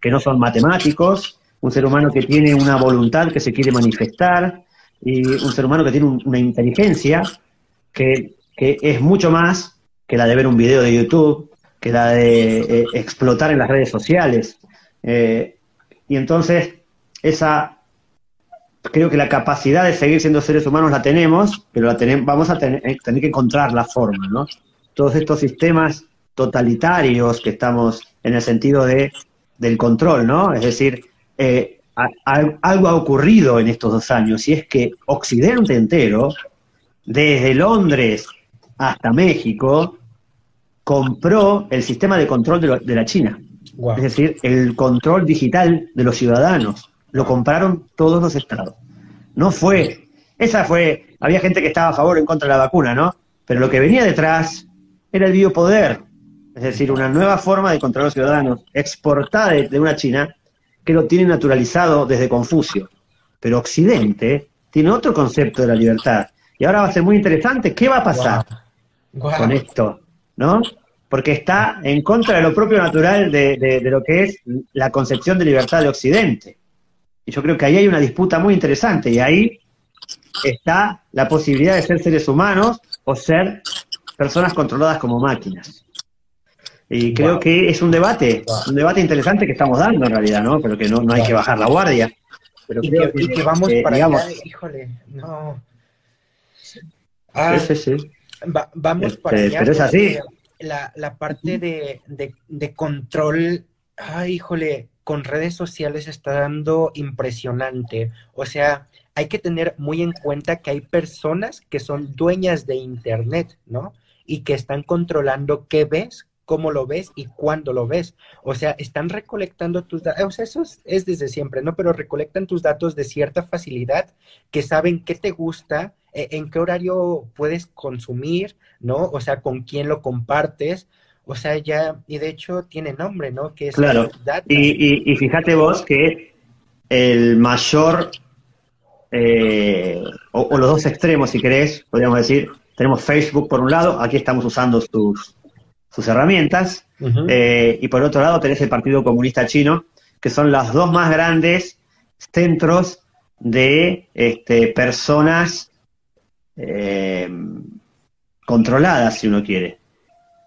que no son matemáticos, un ser humano que tiene una voluntad que se quiere manifestar y un ser humano que tiene un- una inteligencia que, que es mucho más que la de ver un video de YouTube, que la de eh, explotar en las redes sociales. Eh, y entonces, esa creo que la capacidad de seguir siendo seres humanos la tenemos, pero la tenemos, vamos a tener, eh, tener que encontrar la forma, ¿no? Todos estos sistemas totalitarios que estamos en el sentido de del control, ¿no? Es decir, eh, a- a- algo ha ocurrido en estos dos años y es que Occidente entero, desde Londres hasta México, compró el sistema de control de, lo- de la China. Es decir, el control digital de los ciudadanos. Lo compraron todos los estados. No fue, esa fue, había gente que estaba a favor o en contra de la vacuna, ¿no? Pero lo que venía detrás era el biopoder. Es decir, una nueva forma de controlar a los ciudadanos, exportada de, de una China que lo tiene naturalizado desde Confucio. Pero Occidente tiene otro concepto de la libertad. Y ahora va a ser muy interesante, ¿qué va a pasar? Con esto, ¿no? Porque está en contra de lo propio natural de, de- de lo que es la concepción de libertad de Occidente. Y yo creo que ahí hay una disputa muy interesante y ahí está la posibilidad de ser seres humanos o ser personas controladas como máquinas. Y creo Wow. que es un debate, Wow. un debate interesante que estamos dando en realidad, ¿no? Pero que no, no hay que bajar la guardia. Pero Y creo que, y que vamos eh, para digamos, allá, híjole, no. Ah, sí, sí, sí. va- vamos Este, para allá. pero es así. La, la parte de, de, de control, ay, híjole, con redes sociales está dando impresionante. O sea, hay que tener muy en cuenta que hay personas que son dueñas de Internet, ¿no? Y que están controlando qué ves, cómo lo ves y cuándo lo ves. O sea, están recolectando tus datos, o sea, eso es, es desde siempre, ¿no? Pero recolectan tus datos de cierta facilidad, que saben qué te gusta, eh, en qué horario puedes consumir, ¿no? O sea, con quién lo compartes. O sea, ya, y de hecho tiene nombre, ¿no? Que es Claro. Y, y- y fíjate vos que el mayor, eh, o, o los dos extremos, si querés, podríamos decir, tenemos Facebook por un lado, aquí estamos usando sus, sus herramientas, eh, y por otro lado tenés el Partido Comunista Chino, que son las dos más grandes centros de este, personas eh, controladas, si uno quiere.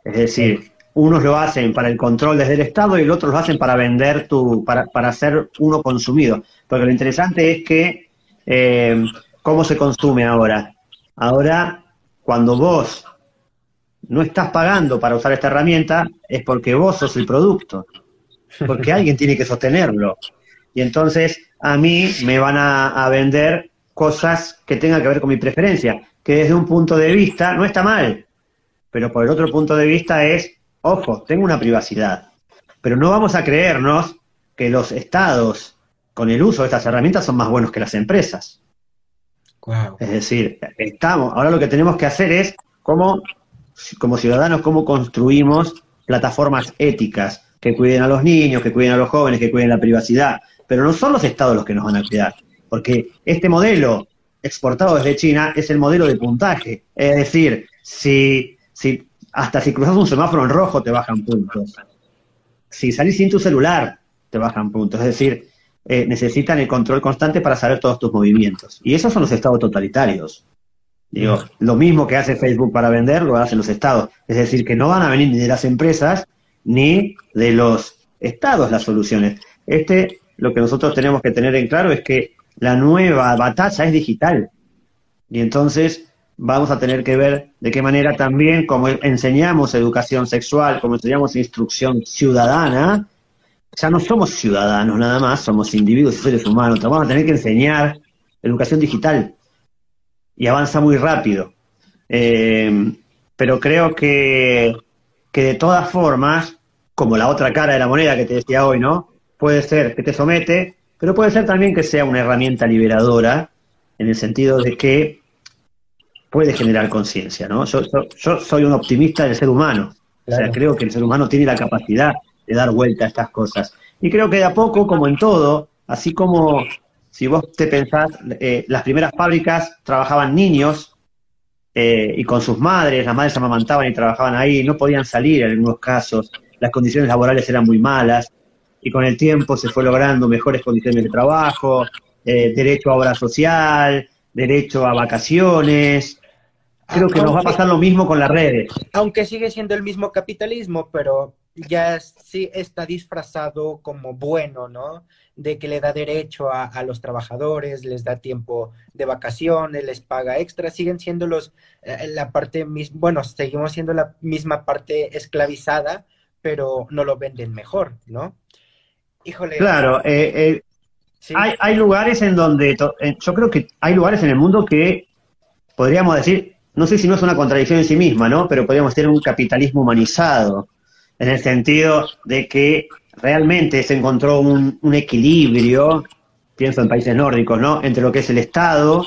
Es decir, unos lo hacen para el control desde el Estado y el otro lo hacen para vender tu, para, para ser uno consumido. Porque lo interesante es que eh, cómo se consume ahora. Ahora, cuando vos no estás pagando para usar esta herramienta, es porque vos sos el producto. Porque alguien tiene que sostenerlo. Y entonces a mí me van a, a vender cosas que tengan que ver con mi preferencia, que desde un punto de vista no está mal, pero por el otro punto de vista es, ojo, tengo una privacidad. Pero no vamos a creernos que los estados con el uso de estas herramientas son más buenos que las empresas. Es decir, estamos, ahora lo que tenemos que hacer es cómo, como ciudadanos, cómo construimos plataformas éticas, que cuiden a los niños, que cuiden a los jóvenes, que cuiden la privacidad, pero no son los estados los que nos van a cuidar, porque este modelo exportado desde China es el modelo de puntaje, es decir, si, si hasta si cruzas un semáforo en rojo te bajan puntos, si salís sin tu celular te bajan puntos, es decir, eh, necesitan el control constante para saber todos tus movimientos. Y esos son los estados totalitarios. Digo, lo mismo que hace Facebook para vender, lo hacen los estados. Es decir, que no van a venir ni de las empresas ni de los estados las soluciones. Este, lo que nosotros tenemos que tener en claro es que la nueva batalla es digital. Y entonces vamos a tener que ver de qué manera también, como enseñamos educación sexual, como enseñamos instrucción ciudadana, ya no somos ciudadanos nada más, somos individuos y seres humanos. Vamos a tener que enseñar educación digital y avanza muy rápido. Eh, pero creo que, que de todas formas, como la otra cara de la moneda que te decía hoy, ¿no? Puede ser que te somete, pero puede ser también que sea una herramienta liberadora, en el sentido de que puede generar conciencia, ¿no? Yo, yo, soy un optimista del ser humano, o sea, creo que el ser humano tiene la capacidad de dar vuelta a estas cosas. Y creo que de a poco, como en todo, así como si vos te pensás, eh, las primeras fábricas trabajaban niños eh, y con sus madres, las madres amamantaban y trabajaban ahí, no podían salir en algunos casos, las condiciones laborales eran muy malas, y con el tiempo se fue logrando mejores condiciones de trabajo, eh, derecho a obra social, derecho a vacaciones. Creo que nos va a pasar lo mismo con las redes. Aunque sigue siendo el mismo capitalismo, pero ya sí está disfrazado como bueno, ¿no? De que le da derecho a, los trabajadores, les da tiempo de vacaciones, les paga extra, siguen siendo los, eh, la parte, bueno, seguimos siendo la misma parte esclavizada, pero no lo venden mejor, ¿no? Híjole. Claro, eh, eh, hay, hay lugares en donde, yo creo que hay lugares en el mundo que podríamos decir, no sé si no es una contradicción en sí misma, ¿no? Pero podríamos tener un capitalismo humanizado en el sentido de que realmente se encontró un, equilibrio, pienso en países nórdicos, ¿no? Entre lo que es el Estado,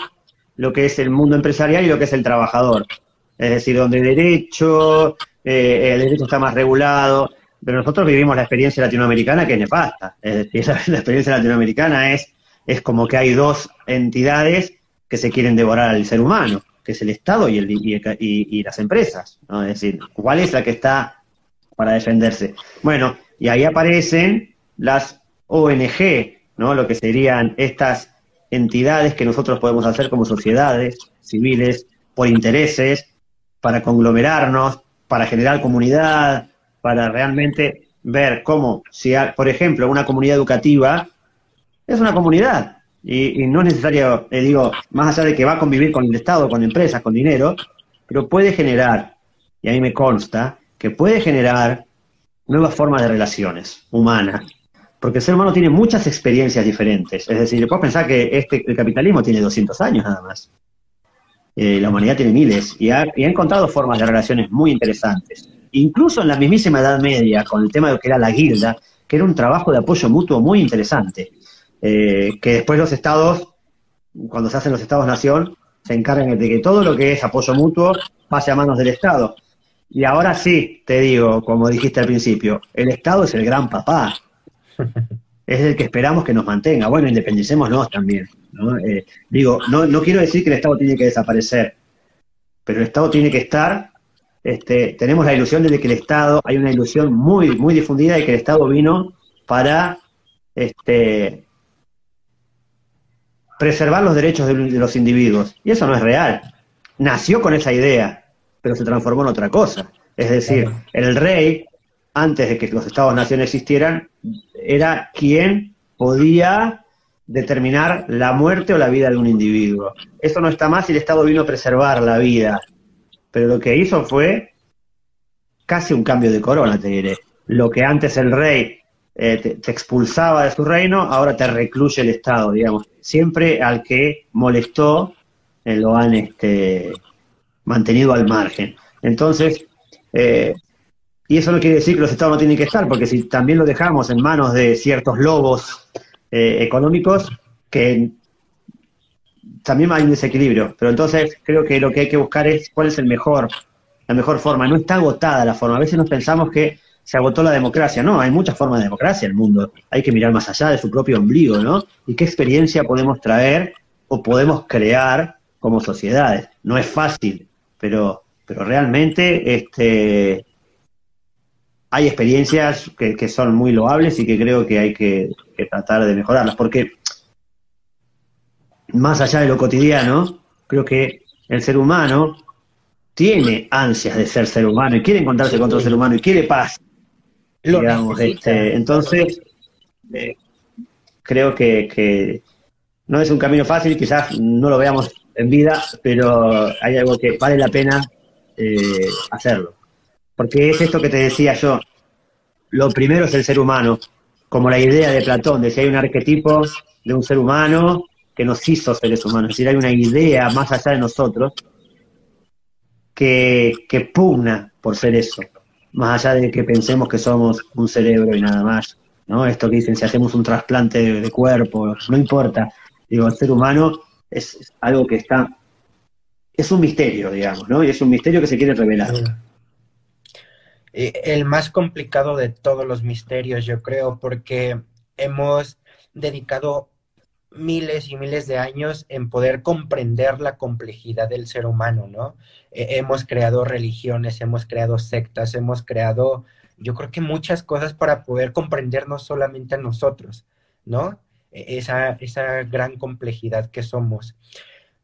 lo que es el mundo empresarial y lo que es el trabajador. Es decir, donde el derecho, eh, el derecho está más regulado, pero nosotros vivimos la experiencia latinoamericana que es nefasta. Es decir, *laughs* la experiencia latinoamericana es, es como que hay dos entidades que se quieren devorar al ser humano, que es el Estado y, el, y, y las empresas. ¿no? Es decir, ¿cuál es la que está para defenderse. Bueno, y ahí aparecen las ONG, ¿no? Lo que serían estas entidades que nosotros podemos hacer como sociedades civiles por intereses, para conglomerarnos, para generar comunidad, para realmente ver cómo, si, por ejemplo, una comunidad educativa es una comunidad y, no es necesario, eh, digo, más allá de que va a convivir con el Estado, con empresas, con dinero, pero puede generar, y a mí me consta, que puede generar nuevas formas de relaciones humanas. Porque el ser humano tiene muchas experiencias diferentes. Es decir, puedo pensar que este, el capitalismo tiene 200 años nada más. Eh, la humanidad tiene miles y ha, encontrado formas de relaciones muy interesantes. Incluso en la mismísima Edad Media, con el tema de lo que era la guilda, que era un trabajo de apoyo mutuo muy interesante. Eh, que después los estados, cuando se hacen los estados-nación, se encargan de que todo lo que es apoyo mutuo pase a manos del Estado. Y ahora sí, te digo, como dijiste al principio, el Estado es el gran papá. *laughs* Es el que esperamos que nos mantenga. Bueno, independicémonos también. ¿no? Eh, digo, no, no quiero decir que el Estado tiene que desaparecer, pero el Estado tiene que estar. Este, tenemos la ilusión de que el Estado, hay una ilusión muy, muy difundida de que el Estado vino para este, preservar los derechos de los individuos. Y eso no es real. Nació con esa idea pero se transformó en otra cosa. Es decir, el rey, antes de que los estados-nación existieran, era quien podía determinar la muerte o la vida de un individuo. Eso no está más y el Estado vino a preservar la vida. Pero lo que hizo fue casi un cambio de corona, te diré. Lo que antes el rey eh, te, expulsaba de su reino, ahora te recluye el Estado, digamos. Siempre al que molestó eh, lo han este, mantenido al margen. Entonces, eh, y eso no quiere decir que los estados no tienen que estar, porque si también lo dejamos en manos de ciertos lobos eh, económicos, que también hay un desequilibrio. Pero entonces creo que lo que hay que buscar es cuál es el mejor, la mejor forma. No está agotada la forma. A veces nos pensamos que se agotó la democracia. No, hay muchas formas de democracia en el mundo. Hay que mirar más allá de su propio ombligo, ¿no? Y qué experiencia podemos traer o podemos crear como sociedades. No es fácil, pero, pero realmente este, hay experiencias que, son muy loables y que creo que hay que, que tratar de mejorarlas. Porque más allá de lo cotidiano, creo que el ser humano tiene ansias de ser ser humano y quiere encontrarse con otro ser humano y quiere paz. Digamos, este, entonces, eh, creo que, no es un camino fácil, quizás no lo veamos en vida, pero hay algo que vale la pena eh, hacerlo. Porque es esto que te decía yo, lo primero es el ser humano, como la idea de Platón, de si hay un arquetipo de un ser humano que nos hizo seres humanos, es decir, hay una idea más allá de nosotros que, pugna por ser eso, más allá de que pensemos que somos un cerebro y nada más. ¿no? Esto que dicen, si hacemos un trasplante de, cuerpo, no importa. Digo, el ser humano es, algo que está, es un misterio, digamos, ¿no? Y es un misterio que se quiere revelar. El más complicado de todos los misterios, yo creo, porque hemos dedicado miles y miles de años en poder comprender la complejidad del ser humano, ¿no? Eh, hemos creado religiones, hemos creado sectas, hemos creado, yo creo que muchas cosas para poder comprendernos solamente a nosotros, ¿no? E, esa, esa gran complejidad que somos.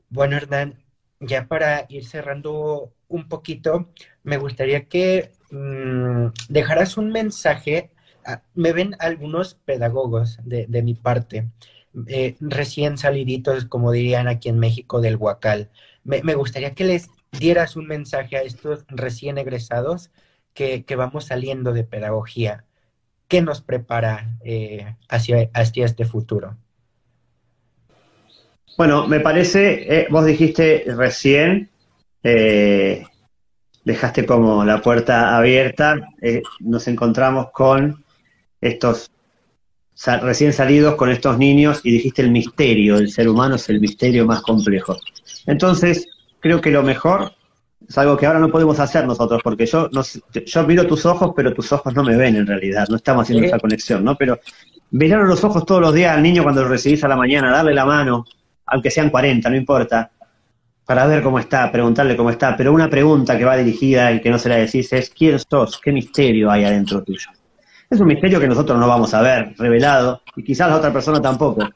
Bueno, Hernán, ya para ir cerrando un poquito, me gustaría que mm, dejaras un mensaje. Me ven algunos pedagogos de, de mi parte eh, recién saliditos, como dirían aquí en México, del Huacal. Me, gustaría que les dieras un mensaje a estos recién egresados que, vamos saliendo de pedagogía. ¿Qué nos prepara eh, hacia, hacia este futuro? Bueno, me parece, eh, vos dijiste recién, dejaste como la puerta abierta, nos encontramos con estos recién salidos con estos niños y dijiste el misterio, el ser humano es el misterio más complejo. Entonces, creo que lo mejor es algo que ahora no podemos hacer nosotros, porque yo, yo miro tus ojos, pero tus ojos no me ven en realidad, no estamos haciendo esa conexión, ¿no? Pero mirar los ojos todos los días al niño cuando lo recibís a la mañana, darle la mano, aunque sean 40, no importa, para ver cómo está, preguntarle cómo está, pero una pregunta que va dirigida y que no se la decís es, ¿quién sos? ¿Qué misterio hay adentro tuyo? Es un misterio que nosotros no vamos a ver revelado y quizás la otra persona tampoco,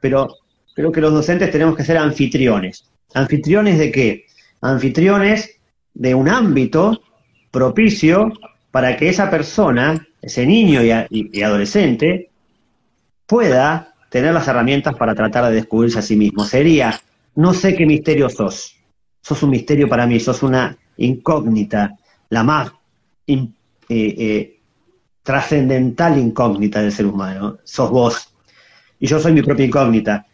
pero creo que los docentes tenemos que ser anfitriones. ¿Anfitriones de qué? Anfitriones de un ámbito propicio para que esa persona, ese niño y, adolescente, pueda tener las herramientas para tratar de descubrirse a sí mismo. Sería, no sé qué misterio sos, sos un misterio para mí, sos una incógnita, la más eh, eh, trascendental incógnita del ser humano. Sos vos. Y yo soy mi propia incógnita.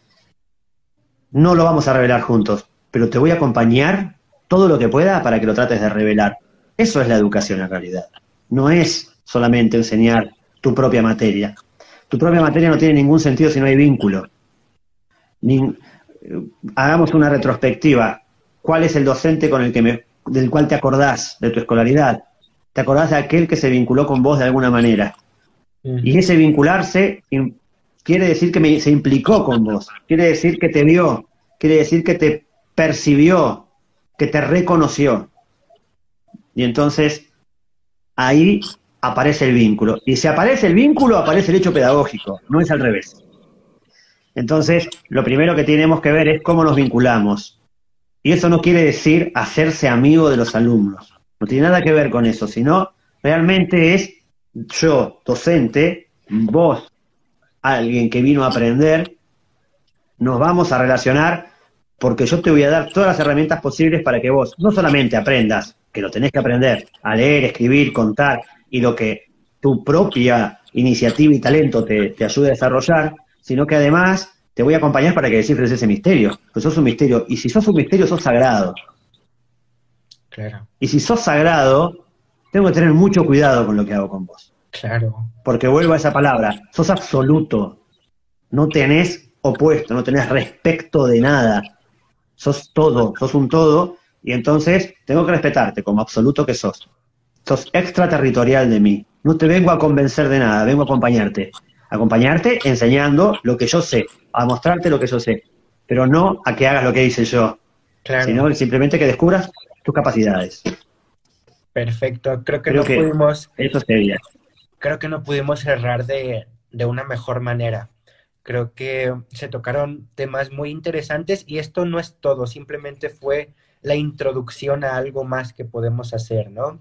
No lo vamos a revelar juntos, pero te voy a acompañar todo lo que pueda para que lo trates de revelar. Eso es la educación en realidad. No es solamente enseñar tu propia materia. Tu propia materia no tiene ningún sentido si no hay vínculo. hagamos una retrospectiva. ¿Cuál es el docente con el que me, del cual te acordás de tu escolaridad? Te acordás de aquel que se vinculó con vos de alguna manera. Y ese vincularse quiere decir que se implicó con vos, quiere decir que te vio, quiere decir que te percibió, que te reconoció. Y entonces ahí aparece el vínculo. Y si aparece el vínculo, aparece el hecho pedagógico, no es al revés. Entonces, lo primero que tenemos que ver es cómo nos vinculamos. Y eso no quiere decir hacerse amigo de los alumnos. No tiene nada que ver con eso, sino realmente es yo, docente, vos, alguien que vino a aprender, nos vamos a relacionar porque yo te voy a dar todas las herramientas posibles para que vos no solamente aprendas, que lo tenés que aprender, a leer, escribir, contar, y lo que tu propia iniciativa y talento te, ayude a desarrollar, sino que además te voy a acompañar para que descifres ese misterio, pues sos un misterio, y si sos un misterio, sos sagrado. Y si sos sagrado, tengo que tener mucho cuidado con lo que hago con vos. Claro. Porque vuelvo a esa palabra, sos absoluto. No tenés opuesto, no tenés respecto de nada. Sos todo, sos un todo, y entonces tengo que respetarte como absoluto que sos. Sos extraterritorial de mí. No te vengo a convencer de nada, vengo a acompañarte. Acompañarte enseñando lo que yo sé, a mostrarte lo que yo sé, pero no a que hagas lo que dice yo, Claro. sino simplemente que descubras tus capacidades. Perfecto. Creo que Creo no que- pudimos, Eso sería. creo que no pudimos cerrar de, de una mejor manera. Creo que se tocaron temas muy interesantes y esto no es todo, simplemente fue la introducción a algo más que podemos hacer, ¿no?